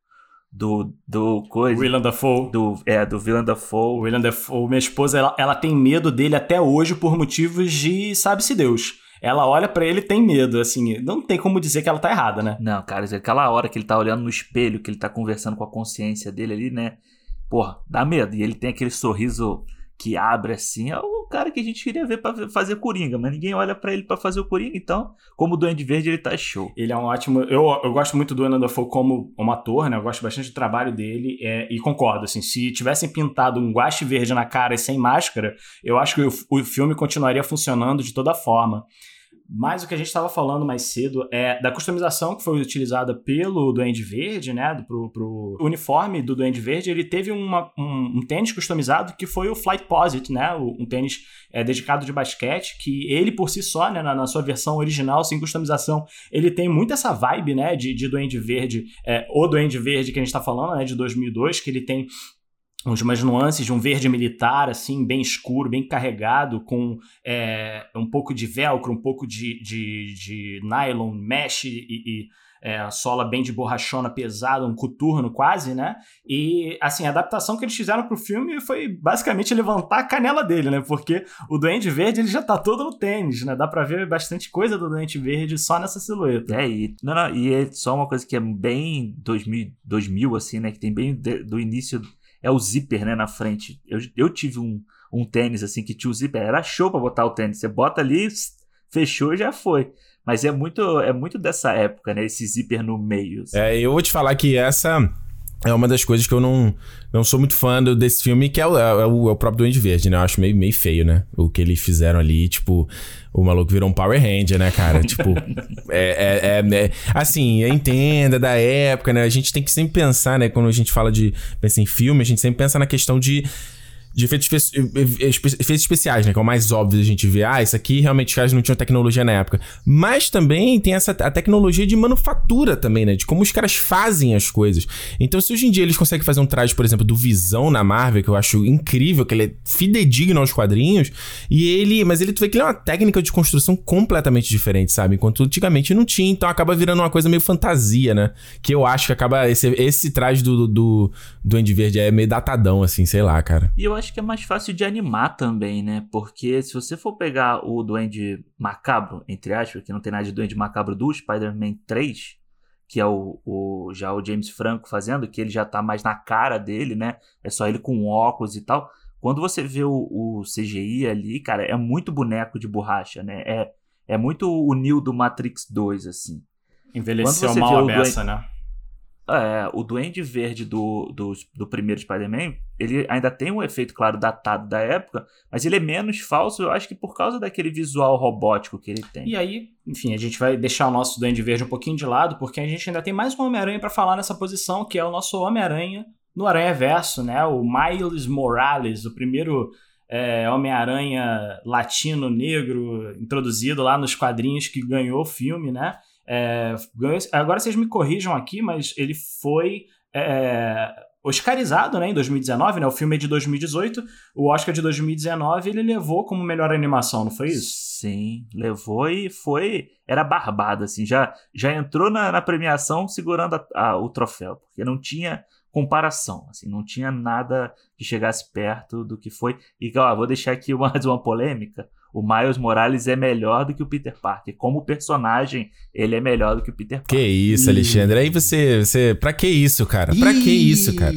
Do. Do. Coisa. Willem Dafoe. Do, é, do Willem Dafoe. Willem Dafoe, minha esposa, ela, ela tem medo dele até hoje por motivos de sabe-se Deus ela olha para ele e tem medo, assim, não tem como dizer que ela tá errada, né? Não, cara, aquela hora que ele tá olhando no espelho, que ele tá conversando com a consciência dele ali, né? Porra, dá medo. E ele tem aquele sorriso que abre assim, é o cara que a gente queria ver para fazer Coringa, mas ninguém olha para ele para fazer o Coringa, então, como o Duende Verde, ele tá show. Ele é um ótimo, eu, eu gosto muito do Willem Dafoe como um ator, né, eu gosto bastante do trabalho dele, é, e concordo, assim, se tivessem pintado um guache verde na cara e sem máscara, eu acho que o, o filme continuaria funcionando de toda forma. Mas o que a gente estava falando mais cedo é da customização que foi utilizada pelo Duende Verde, né? Pro, pro uniforme do Duende Verde, ele teve uma, um, um, tênis customizado que foi o Flight Posit, né? Um tênis é, dedicado de basquete, que ele por si só, né? Na, na, sua versão original, sem customização, ele tem muito essa vibe, né? De, de Duende Verde, é, o Duende Verde que a gente está falando, né? De 2002, que ele tem umas nuances de um verde militar, assim, bem escuro, bem carregado, com é, um pouco de velcro, um pouco de, de, de nylon, mesh e, e é, a sola bem de borrachona pesada, um coturno quase, né? E, assim, a adaptação que eles fizeram pro filme foi basicamente levantar a canela dele, né? Porque o Duende Verde, ele já tá todo no tênis, né? Dá pra ver bastante coisa do Duende Verde só nessa silhueta. É, e, não, não, e é só uma coisa que é bem 2000, 2000 assim, né? Que tem bem de, do início é o zíper, né, na frente. Eu, eu tive um, um tênis assim que tinha o zíper, era show pra botar o tênis. Você bota ali, fechou e já foi. Mas é muito, é muito dessa época, né? Esse zíper no meio. Assim. É, eu vou te falar que essa é uma das coisas que eu não, não sou muito fã do, desse filme, que é o, é, o, é o próprio Duende Verde, né? Eu acho meio, meio feio, né? O que eles fizeram ali, tipo, o maluco virou um Power Ranger, né, cara? tipo, é, é, é, Assim, entenda da época, né? A gente tem que sempre pensar, né? Quando a gente fala de. Pensa em filme, a gente sempre pensa na questão de de efeitos, efeitos especiais, né? Que é o mais óbvio a gente ver. Ah, isso aqui realmente os caras não tinham tecnologia na época. Mas também tem essa a tecnologia de manufatura também, né? De como os caras fazem as coisas. Então, se hoje em dia eles conseguem fazer um traje, por exemplo, do Visão na Marvel, que eu acho incrível, que ele é fidedigno aos quadrinhos, e ele. Mas ele tu vê que ele é uma técnica de construção completamente diferente, sabe? Enquanto antigamente não tinha, então acaba virando uma coisa meio fantasia, né? Que eu acho que acaba. Esse, esse traje do, do, do Andy Verde é meio datadão, assim, sei lá, cara. E eu acho acho que é mais fácil de animar também, né? Porque se você for pegar o Duende Macabro, entre aspas, que não tem nada de Duende Macabro do Spider-Man 3, que é o, o, já o James Franco fazendo, que ele já tá mais na cara dele, né? É só ele com óculos e tal. Quando você vê o, o CGI ali, cara, é muito boneco de borracha, né? É, é muito o Neo do Matrix 2, assim. Envelheceu mal a beça, né? É, o Duende Verde do, do, do primeiro Spider-Man, ele ainda tem um efeito, claro, datado da época, mas ele é menos falso, eu acho que por causa daquele visual robótico que ele tem. E aí, enfim, a gente vai deixar o nosso Duende Verde um pouquinho de lado, porque a gente ainda tem mais um Homem-Aranha para falar nessa posição, que é o nosso Homem-Aranha no Aranha Verso, né? O Miles Morales, o primeiro é, Homem-Aranha latino negro introduzido lá nos quadrinhos que ganhou o filme, né? É, agora vocês me corrijam aqui, mas ele foi é, oscarizado né, em 2019, né? O filme é de 2018. O Oscar de 2019 ele levou como melhor animação, não foi isso? Sim, levou e foi. Era barbado, assim. Já, já entrou na, na premiação segurando a, a, o troféu, porque não tinha comparação, assim, não tinha nada que chegasse perto do que foi. E ó, vou deixar aqui mais uma polêmica o Miles Morales é melhor do que o Peter Parker. Como personagem, ele é melhor do que o Peter Parker. Que isso, Alexandre. Aí você. você pra que isso, cara? Pra que isso, cara?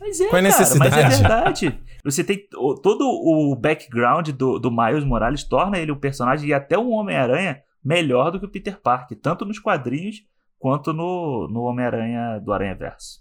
Mas é, Qual é a necessidade? Cara, mas é verdade. Você tem todo o background do, do Miles Morales torna ele um personagem e até um Homem-Aranha melhor do que o Peter Parker, tanto nos quadrinhos quanto no, no Homem-Aranha do Aranha Verso.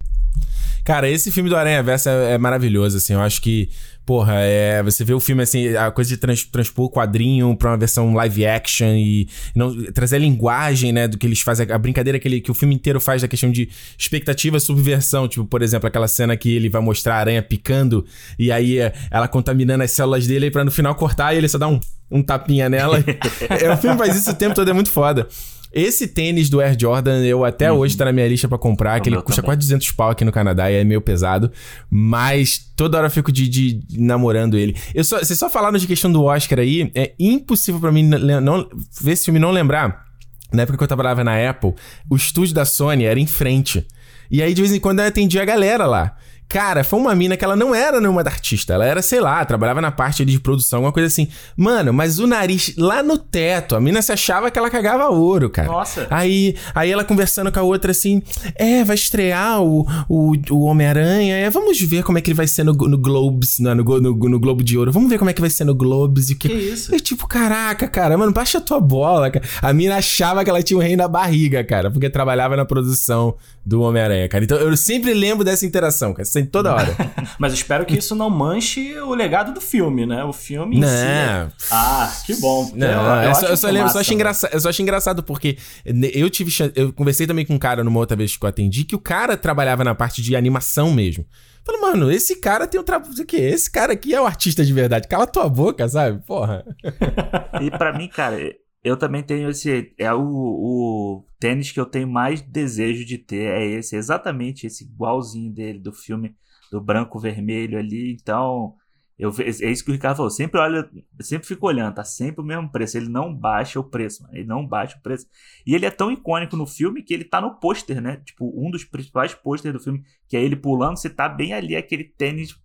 Cara, esse filme do Aranha Verso é, é, maravilhoso, assim. Eu acho que, porra, é, você vê o filme, assim, a coisa de trans, transpor o quadrinho pra uma versão live action e não, trazer a linguagem, né, do que eles fazem, a brincadeira que, ele, que o filme inteiro faz da questão de expectativa subversão. Tipo, por exemplo, aquela cena que ele vai mostrar a aranha picando e aí é, ela contaminando as células dele pra no final cortar e ele só dá um, um tapinha nela. é, o filme faz isso o tempo todo, é muito foda. Esse tênis do Air Jordan, eu até uhum. hoje tá na minha lista para comprar, que ele custa também. quase 200 pau aqui no Canadá e é meio pesado. Mas toda hora eu fico de, de, namorando ele. Eu só, vocês só falaram de questão do Oscar aí, é impossível para mim não, ver esse filme não lembrar. Na época que eu trabalhava na Apple, o estúdio da Sony era em frente. E aí, de vez em quando, eu atendia a galera lá. Cara, foi uma mina que ela não era nenhuma artista. Ela era, sei lá, trabalhava na parte de produção, alguma coisa assim. Mano, mas o nariz lá no teto, a mina se achava que ela cagava ouro, cara. Nossa. Aí, aí ela conversando com a outra assim: É, vai estrear o, o, o Homem-Aranha. É, vamos ver como é que ele vai ser no, no Globes, no, no, no, no, Globo de Ouro. Vamos ver como é que vai ser no Globes e o que. Que isso? E, tipo, caraca, cara, mano, baixa a tua bola, cara. A mina achava que ela tinha um rei na barriga, cara, porque trabalhava na produção do Homem-Aranha, cara. Então eu sempre lembro dessa interação, cara, sempre toda hora. Mas espero que isso não manche o legado do filme, né? O filme não. Si... Ah, que bom. Não, eu, só, eu só lembro, só acho engraçado, eu só acho engraçado porque eu tive eu conversei também com um cara numa outra vez que eu atendi que o cara trabalhava na parte de animação mesmo. Falei, mano, esse cara tem um trabalho. O quê? Esse cara aqui é o artista de verdade. Cala tua boca, sabe? Porra. E para mim, cara, eu também tenho esse. É o, o tênis que eu tenho mais desejo de ter. É esse, exatamente esse igualzinho dele, do filme do branco-vermelho ali. Então, eu, é isso que o Ricardo falou. Sempre olha, sempre fico olhando, tá sempre o mesmo preço. Ele não baixa o preço, mano. Ele não baixa o preço. E ele é tão icônico no filme que ele tá no pôster, né? Tipo, um dos principais pôsteres do filme, que é ele pulando, você tá bem ali, aquele tênis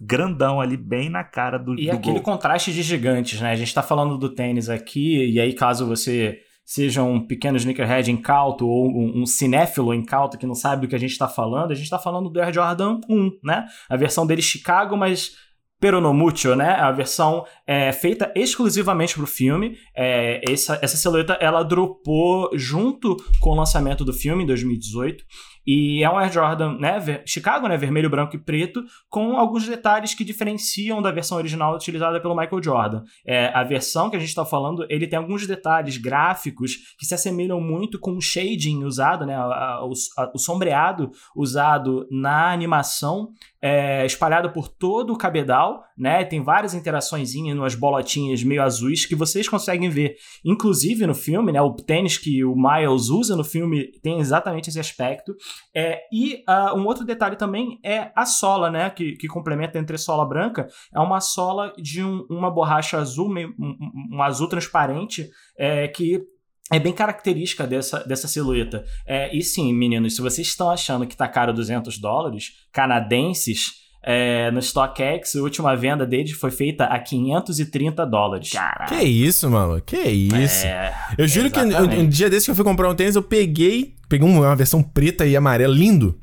grandão ali, bem na cara do E do aquele gol. contraste de gigantes, né? A gente tá falando do tênis aqui, e aí caso você seja um pequeno sneakerhead incauto ou um, um cinéfilo incauto que não sabe do que a gente está falando, a gente está falando do Air Jordan 1, né? A versão dele Chicago, mas Peronomucho, né? A versão é, feita exclusivamente para o filme. É, essa, essa silhueta ela dropou junto com o lançamento do filme em 2018. E é um Air Jordan, né, Chicago, né, vermelho, branco e preto, com alguns detalhes que diferenciam da versão original utilizada pelo Michael Jordan. É, a versão que a gente está falando, ele tem alguns detalhes gráficos que se assemelham muito com o shading usado, né, o, a, o, sombreado usado na animação, é, espalhado por todo o cabedal, né, tem várias interações, umas bolotinhas meio azuis que vocês conseguem ver, inclusive no filme, né, o tênis que o Miles usa no filme tem exatamente esse aspecto. É, e uh, um outro detalhe também é a sola, né? Que, que complementa entre sola branca. É uma sola de um, uma borracha azul, meio, um, um azul transparente, é, que é bem característica dessa, dessa silhueta. É, e sim, meninos, se vocês estão achando que tá caro 200 dólares canadenses, é, no StockX, a última venda dele foi feita a 530 dólares. Caralho. Que isso, mano? Que isso? É, eu juro exatamente. que um, um, dia desse que eu fui comprar um tênis, eu peguei, peguei uma versão preta e amarela, lindo.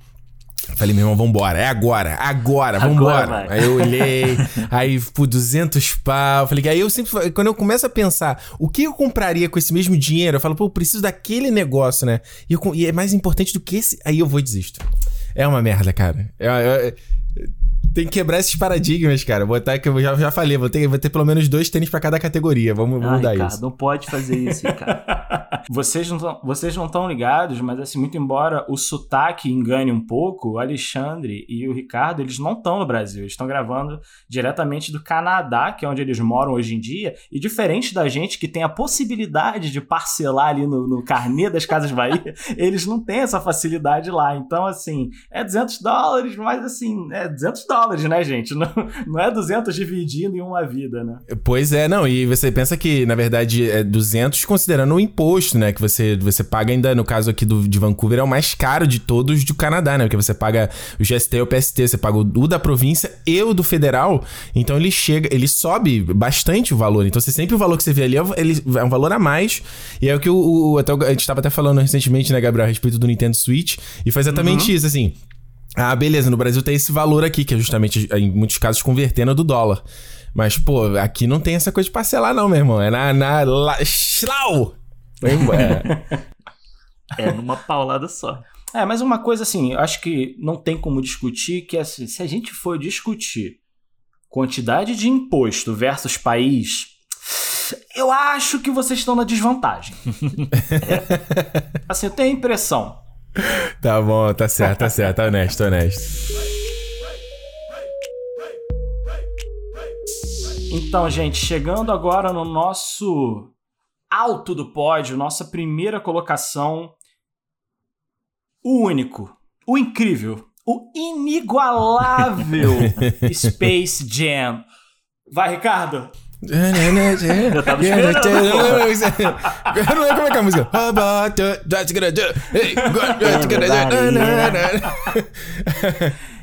Falei, meu irmão, vambora, é agora, agora, vambora. Agora, aí eu olhei, aí por 200 pau. Falei, aí eu sempre, quando eu começo a pensar, o que eu compraria com esse mesmo dinheiro? Eu falo, pô, eu preciso daquele negócio, né? E, eu, e é mais importante do que esse. Aí eu vou e desisto. É uma merda, cara. Eu, eu, tem que quebrar esses paradigmas, cara. Botar que eu já, já falei, vou ter, vou ter pelo menos dois tênis para cada categoria. Vamos, vamos mudar Ricardo, isso. Não pode fazer isso, cara. vocês não tão, vocês não estão ligados, mas assim, muito embora o sotaque engane um pouco, o Alexandre e o Ricardo, eles não estão no Brasil. Eles estão gravando diretamente do Canadá, que é onde eles moram hoje em dia. E diferente da gente que tem a possibilidade de parcelar ali no, no carnê das Casas Bahia, eles não têm essa facilidade lá. Então, assim, é 200 dólares, mas assim, é 200 dólares dólares, né, gente? Não, não é 200 dividindo em uma vida, né? Pois é, não. E você pensa que, na verdade, é 200 considerando o imposto, né? Que você, você paga ainda, no caso aqui do, de Vancouver, é o mais caro de todos do Canadá, né? Porque você paga o GST e o PST, você paga o da província e o do federal. Então ele chega, ele sobe bastante o valor. Então você sempre o valor que você vê ali é, ele, é um valor a mais. E é o que o, o até, a gente estava até falando recentemente, né, Gabriel, a respeito do Nintendo Switch. E foi exatamente uhum. isso, assim. Ah, beleza, no Brasil tem esse valor aqui, que é justamente, em muitos casos, convertendo do dólar. Mas, pô, aqui não tem essa coisa de parcelar, não, meu irmão. É na. na la, Schlau! É. é numa paulada só. É, mas uma coisa assim, eu acho que não tem como discutir que assim, se a gente for discutir quantidade de imposto versus país, eu acho que vocês estão na desvantagem. é. Assim, eu tenho a impressão tá bom, tá certo, tá certo, tá honesto, honesto. Então, gente, chegando agora no nosso alto do pódio, nossa primeira colocação, o único, o incrível, o inigualável Space Jam. Vai, Ricardo! Eu tava esperando. Eu não lembro como é que é a música.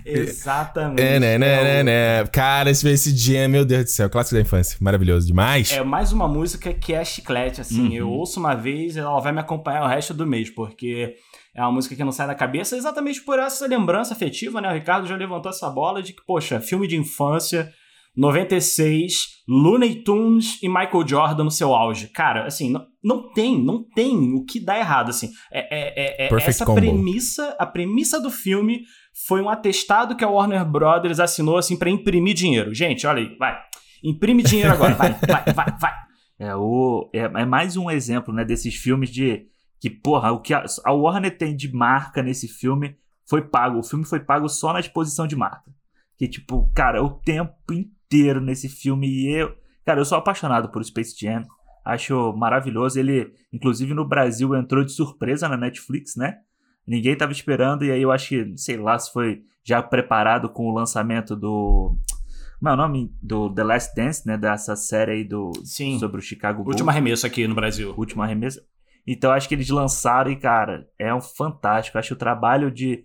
Exatamente. É, né, né, né, Cara, esse, esse Jam, meu Deus do céu, clássico da infância. Maravilhoso demais. É mais uma música que é chiclete, assim. Uhum. Eu ouço uma vez e ela vai me acompanhar o resto do mês, porque é uma música que não sai da cabeça exatamente por essa lembrança afetiva, né? O Ricardo já levantou essa bola de que, poxa, filme de infância 96, Looney Tunes e Michael Jordan no seu auge. Cara, assim, não, não tem, não tem o que dar errado, assim. É, é, é, é essa combo. premissa, a premissa do filme foi um atestado que a Warner Brothers assinou, assim, para imprimir dinheiro. Gente, olha aí, vai. Imprime dinheiro agora, vai, vai, vai, vai. É, o, é, é mais um exemplo, né, desses filmes de que, porra, o que a, a Warner tem de marca nesse filme foi pago. O filme foi pago só na exposição de marca. Que, tipo, cara, o tempo inteiro inteiro nesse filme. E eu, cara, eu sou apaixonado por Space Jam. Acho maravilhoso. Ele, inclusive, no Brasil entrou de surpresa na Netflix, né? Ninguém tava esperando. E aí eu acho que, sei lá, se foi já preparado com o lançamento do. Como é o nome? Do The Last Dance, né? Dessa série aí do, Sim. sobre o Chicago Bulls. Último arremesso aqui no Brasil. Último arremesso. Então acho que eles lançaram e, cara, é um fantástico. Acho o trabalho de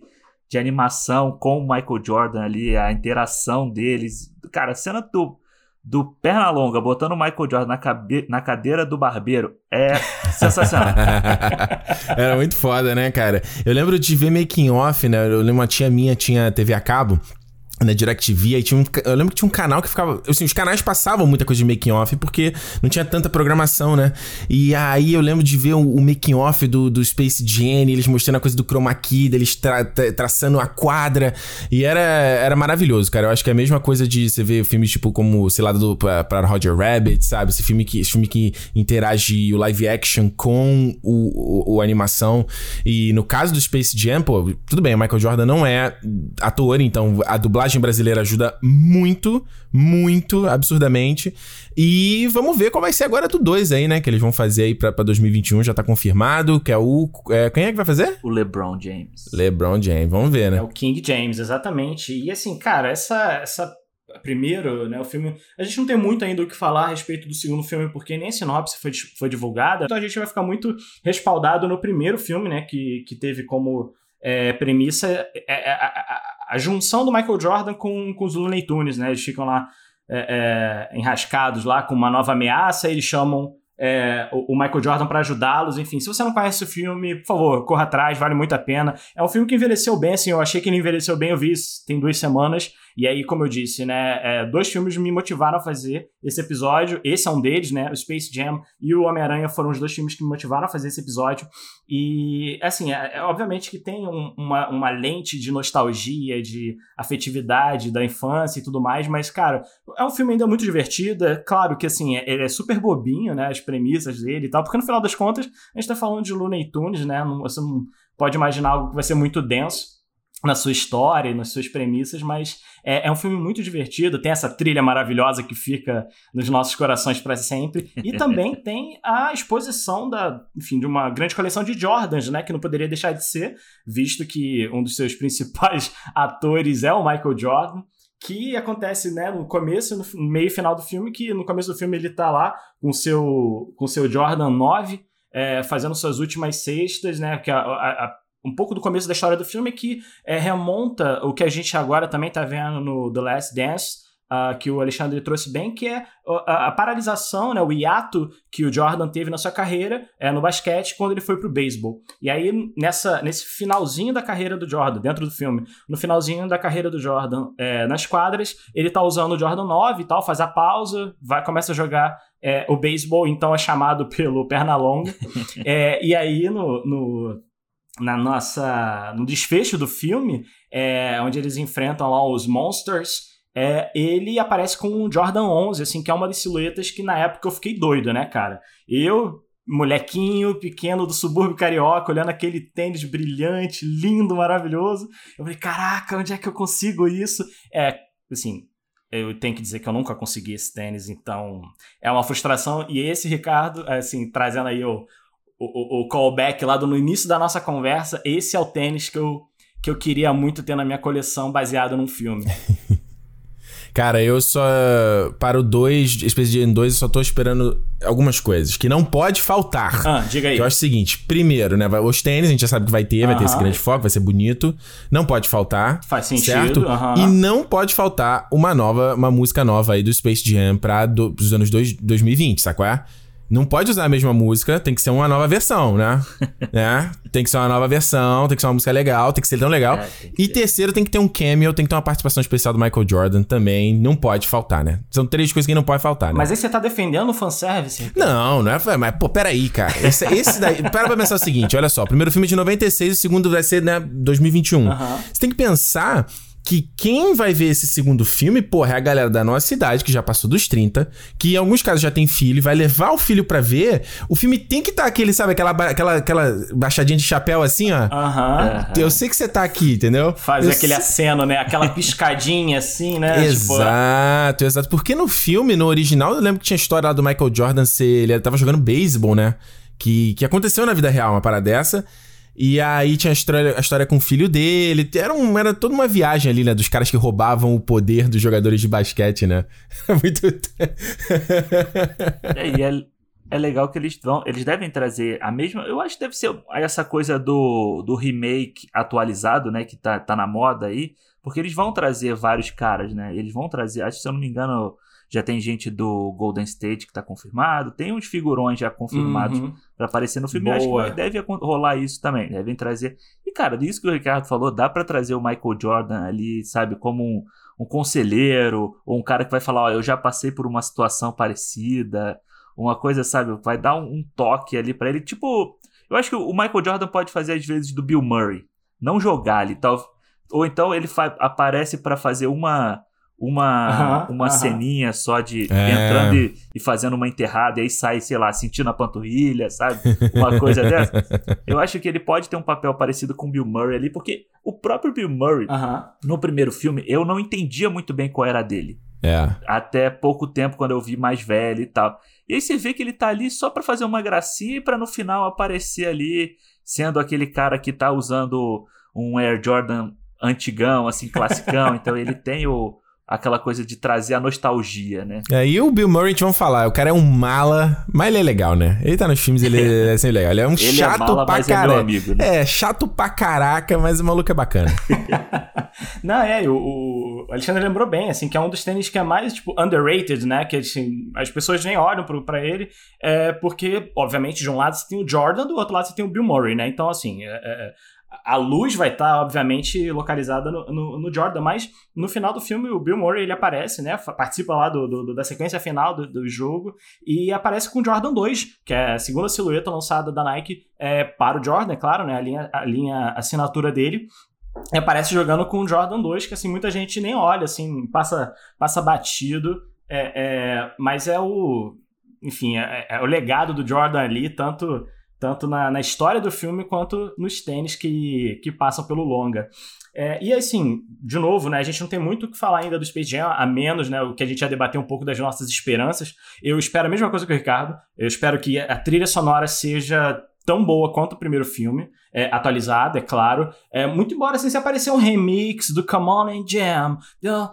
de animação com o Michael Jordan ali, a interação deles. Cara, a cena do, do Pernalonga botando o Michael Jordan na, cabe... na cadeira do barbeiro é sensacional. Era muito foda, né, cara? Eu lembro de ver making off, né? Eu lembro uma tia minha tinha TV a cabo na DirecTV, aí tinha um, eu lembro que tinha um canal que ficava, assim, os canais passavam muita coisa de making off porque não tinha tanta programação, né? E aí eu lembro de ver o, o making off do, do Space Jam, eles mostrando a coisa do chroma key, deles tra, tra, traçando a quadra, e era, era maravilhoso, cara. Eu acho que é a mesma coisa de você ver filmes tipo como, sei lá, do para Roger Rabbit, sabe? Esse filme que esse filme que interage o live action com o, o, o animação. E no caso do Space Jam, pô, tudo bem, o Michael Jordan não é ator, então a dublagem dublagem brasileira ajuda muito, muito, absurdamente. E vamos ver qual vai ser agora do 2 aí, né? Que eles vão fazer aí pra, pra 2021, já tá confirmado. Que é o. É, quem é que vai fazer? O LeBron James. LeBron James, vamos ver, né? É o King James, exatamente. E assim, cara, essa. essa primeiro, né, o filme. A gente não tem muito ainda o que falar a respeito do segundo filme, porque nem a sinopse foi, foi divulgada. Então a gente vai ficar muito respaldado no primeiro filme, né, que, que teve como é, premissa é, é, a, junção do Michael Jordan com, com os Looney Tunes, né? Eles ficam lá é, é, enrascados lá com uma nova ameaça, eles chamam é, o, Michael Jordan para ajudá-los. Enfim, se você não conhece o filme, por favor, corra atrás, vale muito a pena. É um filme que envelheceu bem, assim, eu achei que ele envelheceu bem, eu vi isso tem duas semanas. E aí, como eu disse, né, é, dois filmes me motivaram a fazer esse episódio. Esse é um deles, né? O Space Jam e o Homem-Aranha foram os dois filmes que me motivaram a fazer esse episódio. E, assim, é, é obviamente que tem um, uma, uma lente de nostalgia, de afetividade da infância e tudo mais, mas, cara, é um filme ainda muito divertido. É claro que, assim, é, ele é super bobinho, né? As premissas dele e tal, porque no final das contas, a gente tá falando de Looney Tunes, né? Você não pode imaginar algo que vai ser muito denso na sua história, nas suas premissas, mas é, é, um filme muito divertido. Tem essa trilha maravilhosa que fica nos nossos corações para sempre. E também tem a exposição da, enfim, de uma grande coleção de Jordans, né? Que não poderia deixar de ser, visto que um dos seus principais atores é o Michael Jordan. Que acontece, né, no começo, no meio e final do filme, que no começo do filme ele tá lá com seu, com seu Jordan 9, é, fazendo suas últimas cestas, né? Que a, a, a um pouco do começo da história do filme que é, remonta o que a gente agora também está vendo no The Last Dance, uh, que o Alexandre trouxe bem, que é a, a, paralisação, né, o hiato que o Jordan teve na sua carreira é, no basquete quando ele foi pro beisebol. E aí, nessa, nesse finalzinho da carreira do Jordan, dentro do filme, no finalzinho da carreira do Jordan é, nas quadras, ele tá usando o Jordan 9 e tal, faz a pausa, vai, começa a jogar é, o beisebol, então é chamado pelo Pernalonga. é, e aí, no, no na nossa no desfecho do filme, é, onde eles enfrentam lá os monsters, é, ele aparece com um Jordan 11, assim, que é uma das silhuetas que na época eu fiquei doido, né, cara? Eu, molequinho, pequeno do subúrbio carioca, olhando aquele tênis brilhante, lindo, maravilhoso, eu falei, caraca, onde é que eu consigo isso? É, assim, eu tenho que dizer que eu nunca consegui esse tênis, então é uma frustração. E esse Ricardo, assim, trazendo aí o, o, o, callback lá do no início da nossa conversa, esse é o tênis que eu, que eu queria muito ter na minha coleção baseado num filme. Cara, eu só. Para o 2, Space Jam 2, eu só tô esperando algumas coisas que não pode faltar. Ah, diga aí. Que eu acho o seguinte: primeiro, né? Os tênis, a gente já sabe que vai ter, uh -huh. vai ter esse grande foco, vai ser bonito. Não pode faltar. Faz sentido. Certo? Uh -huh. E não pode faltar uma nova, uma música nova aí do Space Jam para do, os anos dois, 2020, sabe qual é? Não pode usar a mesma música, tem que ser uma nova versão, né? né? Tem que ser uma nova versão, tem que ser uma música legal, tem que ser tão legal. É, e ser. terceiro, tem que ter um cameo, tem que ter uma participação especial do Michael Jordan também. Não pode faltar, né? São três coisas que não pode faltar, né? Mas aí você tá defendendo o fanservice? Não, não é. Mas, pô, peraí, cara. Esse, esse daí. para pra pensar o seguinte: olha só. O primeiro filme é de 96, o segundo vai ser, né, 2021. Uhum. Você tem que pensar que quem vai ver esse segundo filme, porra, é a galera da nossa idade, que já passou dos 30, que em alguns casos já tem filho, vai levar o filho para ver. O filme tem que estar tá aquele, sabe, aquela, aquela, aquela baixadinha de chapéu assim, ó. Aham. Uhum. Eu sei que você tá aqui, entendeu? Faz Eu aquele sei... aceno, né? Aquela piscadinha assim, né? Exato, tipo... exato. Porque no filme, no original, eu lembro que tinha a história lá do Michael Jordan ser. Ele tava jogando beisebol, né? Que, que aconteceu na vida real, uma parada dessa. E aí tinha a história, a história com o filho dele. Era, um, era toda uma viagem ali, né? Dos caras que roubavam o poder dos jogadores de basquete, né? Muito. é, e é, é legal que eles vão. Eles devem trazer a mesma. Eu acho que deve ser essa coisa do, do remake atualizado, né? Que tá, tá na moda aí. Porque eles vão trazer vários caras, né? Eles vão trazer. Acho que se eu não me engano Já tem gente do Golden State que tá confirmado. Tem uns figurões já confirmados uhum. para aparecer no filme. Acho que deve rolar isso também. Devem trazer. E, cara, disso que o Ricardo falou, dá para trazer o Michael Jordan ali, sabe, como um, um conselheiro, ou um cara que vai falar: Ó, eu já passei por uma situação parecida. Uma coisa, sabe, vai dar um, um toque ali para ele. Tipo, eu acho que o Michael Jordan pode fazer às vezes do Bill Murray. Não jogar ali, tal. Ou então ele aparece para fazer uma uma, uma ceninha só de é. entrando e, e, fazendo uma enterrada e aí sai, sei lá, sentindo a panturrilha, sabe? Uma coisa dessa. Eu acho que ele pode ter um papel parecido com o Bill Murray ali, porque o próprio Bill Murray, no primeiro filme, eu não entendia muito bem qual era dele. É. Até pouco tempo, quando eu vi mais velho e tal. E aí você vê que ele tá ali só para fazer uma gracinha e pra no final aparecer ali, sendo aquele cara que tá usando um Air Jordan antigão, assim, classicão. então ele tem o, aquela coisa de trazer a nostalgia, né? É, e o Bill Murray, a gente vamos falar, o cara é um mala, mas ele é legal, né? Ele tá nos filmes, ele é sempre legal. Ele é um ele é chato é mala, pra caraca. É, amigo, né? é, chato pra caraca, mas o maluco é bacana. Não, é, o, o, Alexandre lembrou bem, assim, que é um dos tênis que é mais, tipo, underrated, né? Que assim, as pessoas nem olham pro, pra ele, é, porque, obviamente, de um lado você tem o Jordan, do outro lado você tem o Bill Murray, né? Então, assim, é, é a luz vai estar, tá, obviamente, localizada no, no, no, Jordan, mas no final do filme o Bill Murray ele aparece, né? Participa lá do, do da sequência final do, do, jogo e aparece com o Jordan 2, que é a segunda silhueta lançada da Nike é, para o Jordan, é claro, né? A linha, a linha assinatura dele. E aparece jogando com o Jordan 2, que assim, muita gente nem olha, assim, passa, passa batido. É, é, mas é o. Enfim, é, é o legado do Jordan ali, tanto tanto na, na história do filme quanto nos tênis que, que passam pelo longa. É, e assim, de novo, né, a gente não tem muito o que falar ainda do Space Jam, a menos né, o que a gente ia debater um pouco das nossas esperanças. Eu espero a mesma coisa que o Ricardo. Eu espero que a trilha sonora seja tão boa quanto o primeiro filme, é, atualizada, é claro. É, muito embora assim, se aparecer um remix do Come On and Jam, Jam,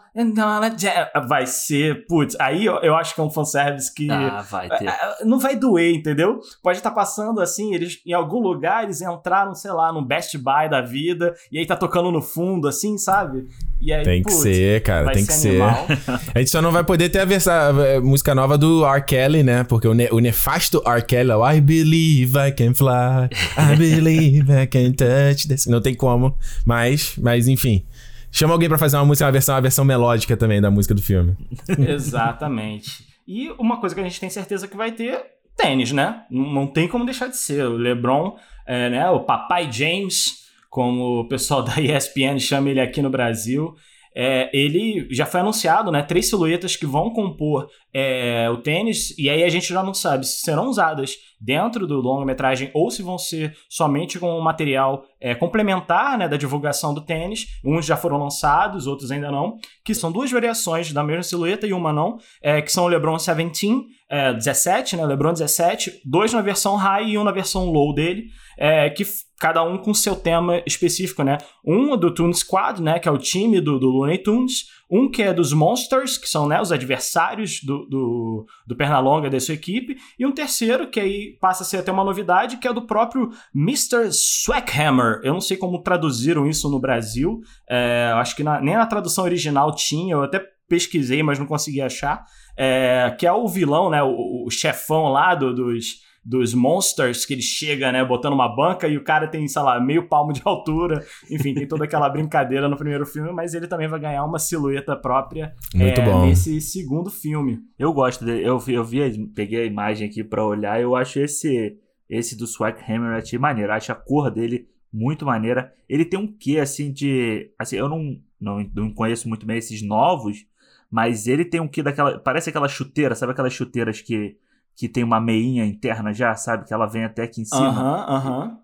vai ser, putz, aí eu, eu, acho que é um fanservice que ah, vai ter. É, não vai doer, entendeu? Pode estar tá passando assim, eles em algum lugar eles entraram, sei lá, num Best Buy da vida, e aí tá tocando no fundo, assim, sabe? E aí, tem putz, que ser, cara, tem que ser. a gente só não vai poder ter a, versão, a música nova do R. Kelly, né? Porque o, ne o nefasto R. Kelly é o I Believe I Can Fly, I Believe I Can Touch this. Não tem como, mas, mas enfim. Chama alguém para fazer uma música, uma versão, uma versão melódica também da música do filme. Exatamente. E uma coisa que a gente tem certeza que vai ter, tênis, né? Não tem como deixar de ser. O LeBron, é, né? O Papai James como o pessoal da ESPN chama ele aqui no Brasil. É, ele já foi anunciado, né? Três silhuetas que vão compor é, o tênis, e aí a gente já não sabe se serão usadas dentro do longa-metragem ou se vão ser somente com um material é, complementar né, da divulgação do tênis. Uns já foram lançados, outros ainda não, que são duas variações da mesma silhueta e uma não, é, que são o LeBron 17, é, 17, né? LeBron 17, dois na versão high e um na versão low dele, é, que cada um com seu tema específico, né? Um do Toon Squad, né, que é o time do, do Looney Tunes, um que é dos Monsters, que são né, os adversários do, do, do Pernalonga da sua equipe, e um terceiro que aí passa a ser até uma novidade, que é do próprio Mr. Swackhammer. Eu não sei como traduziram isso no Brasil, é, acho que na, nem na tradução original tinha, eu até pesquisei, mas não consegui achar, é, que é o vilão, né, o, o chefão lá do, dos dos Monsters, que ele chega, né, botando uma banca e o cara tem, sei lá, meio palmo de altura. Enfim, tem toda aquela brincadeira no primeiro filme, mas ele também vai ganhar uma silhueta própria Muito é, bom. nesse segundo filme. Eu gosto dele, eu eu vi, peguei a imagem aqui para olhar, eu acho esse esse do Swag Hammer aqui maneiro, acho a cor dele muito maneira. Ele tem um quê assim de, assim, eu não não, não conheço muito bem esses novos, mas ele tem um quê daquela, parece aquela chuteira, sabe aquelas chuteiras que que tem uma meinha interna já, sabe? Que ela vem até aqui em cima. Aham, uhum, aham. Uhum.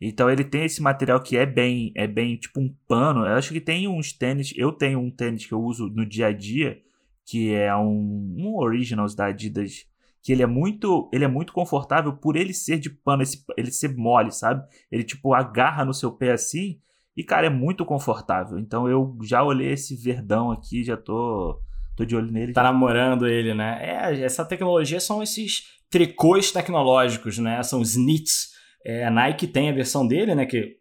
Então ele tem esse material que é bem, é bem tipo um pano. Eu acho que tem uns tênis, eu tenho um tênis que eu uso no dia a dia, que é um, um Originals da Adidas, que ele é muito, ele é muito confortável por ele ser de pano, esse, ele ser mole, sabe? Ele tipo agarra no seu pé assim e cara, é muito confortável. Então eu já olhei esse verdão aqui, já tô Tô de olho nele. Tá namorando ele, né? É, essa tecnologia são esses tricôs tecnológicos, né? São os knits. É, a Nike tem a versão dele, né? Que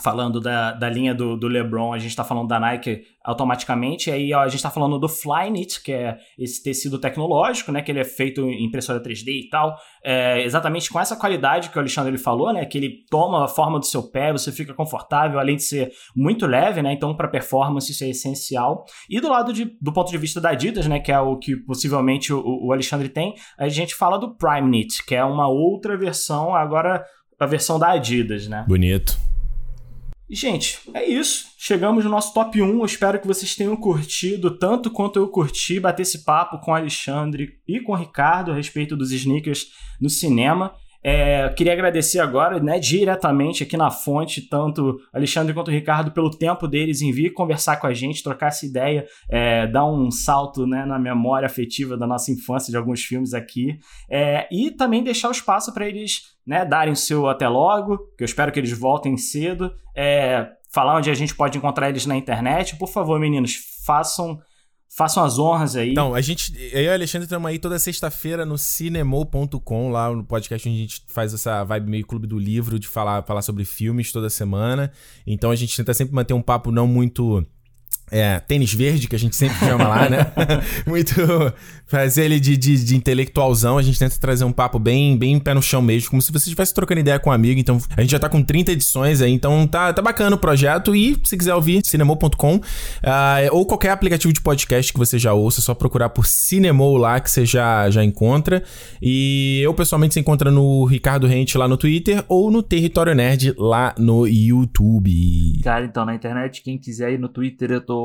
falando da, da linha do, do LeBron, a gente está falando da Nike automaticamente. E aí ó, a gente está falando do Flyknit, que é esse tecido tecnológico, né? Que ele é feito em impressora 3D e tal. É, exatamente com essa qualidade que o Alexandre falou, né? Que ele toma a forma do seu pé, você fica confortável, além de ser muito leve, né? Então, para performance, isso é essencial. E do lado de, do ponto de vista da Adidas, né? Que é o que possivelmente o, o Alexandre tem, a gente fala do Prime Knit, que é uma outra versão, agora a versão da Adidas, né? Bonito. E, gente, é isso. Chegamos no nosso top 1. Eu espero que vocês tenham curtido tanto quanto eu curti bater esse papo com o Alexandre e com o Ricardo a respeito dos sneakers no cinema. É, queria agradecer agora, né, diretamente aqui na fonte, tanto Alexandre quanto o Ricardo, pelo tempo deles em vir conversar com a gente, trocar essa ideia, é, dar um salto né, na memória afetiva da nossa infância de alguns filmes aqui, é, e também deixar o espaço para eles né, darem seu até logo, que eu espero que eles voltem cedo, é, falar onde a gente pode encontrar eles na internet. Por favor, meninos, façam façam as honras aí. Então, a gente, eu e o Alexandre estamos aí toda sexta-feira no cinemou.com, lá no podcast onde a gente faz essa vibe meio clube do livro, de falar, falar sobre filmes toda semana. Então a gente tenta sempre manter um papo não muito é, tênis verde, que a gente sempre chama lá, né? Muito. Fazer ele de, de, de, intelectualzão. A gente tenta trazer um papo bem, bem pé no chão mesmo, como se você estivesse trocando ideia com um amigo. Então, a gente já tá com 30 edições aí, então tá, tá bacana o projeto. E se quiser ouvir, cinemou.com uh, ah, ou qualquer aplicativo de podcast que você já ouça, é só procurar por Cinemou lá que você já, já encontra. E eu, pessoalmente, se encontra no Ricardo Rente lá no Twitter ou no Território Nerd lá no YouTube. Cara, então na internet, quem quiser ir no Twitter, eu tô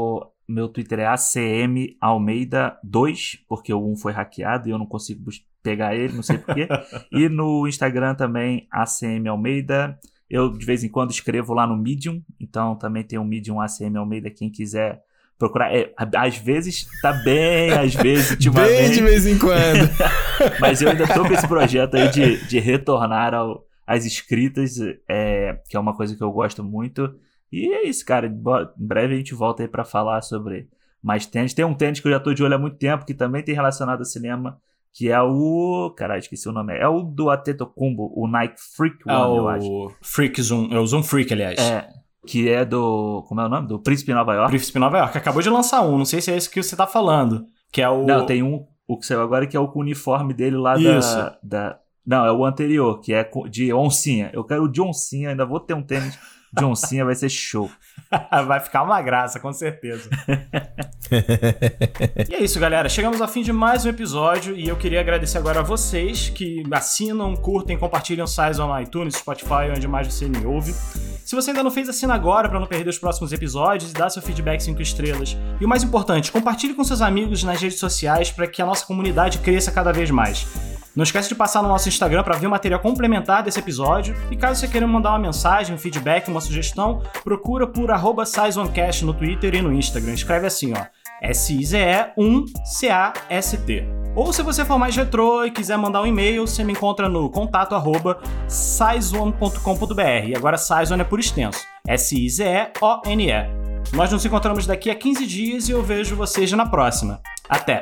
meu Twitter é ACM Almeida 2, porque o 1 foi hackeado e eu não consigo pegar ele, não sei porquê. e no Instagram também, ACM Almeida. Eu de vez em quando escrevo lá no Medium, então também tem o um Medium ACM Almeida, quem quiser procurar. É, às vezes tá bem, às vezes ultimamente. Bem de vez em quando. Mas eu ainda tô com esse projeto aí de, de retornar ao, às escritas, é, que é uma coisa que eu gosto muito. E é isso, cara. Em breve a gente volta aí para falar sobre mais tênis. Tem um tênis que eu já tô de olho há muito tempo, que também tem relacionado ao cinema, que é o. Caralho, esqueci o nome. É o do Atetokounmpo, o Nike Freak One, é eu acho. Freak Zoom. É o Zoom Freak, aliás. É. Que é do. Como é o nome? Do Príncipe Nova York. Príncipe Nova York. Acabou de lançar um. Não sei se é esse que você tá falando. Que é o. Não, tem um. O que saiu agora que é o o uniforme dele lá da, da. Não, é o anterior, que é de oncinha. Eu quero o de oncinha, ainda vou ter um tênis John Cena vai ser show. vai ficar uma graça, com certeza. e é isso, galera. Chegamos ao fim de mais um episódio e eu queria agradecer agora a vocês que assinam, curtem, compartilham o Size no iTunes, Spotify, onde mais você me ouve. Se você ainda não fez, assina agora para não perder os próximos episódios e dá seu feedback 5 estrelas. E o mais importante, compartilhe com seus amigos nas redes sociais para que a nossa comunidade cresça cada vez mais. Não esquece de passar no nosso Instagram para ver o material complementar desse episódio. E caso você queira mandar uma mensagem, um feedback, uma sugestão, procura por arroba no Twitter e no Instagram. Escreve assim, ó. S-I-Z-E-1-C-A-S-T. Ou se você for mais retrô e quiser mandar um e-mail, você me encontra no contato arroba. E agora Sizone é por extenso. S-I-Z-E-O-N-E. Nós nos encontramos daqui a 15 dias e eu vejo vocês na próxima. Até!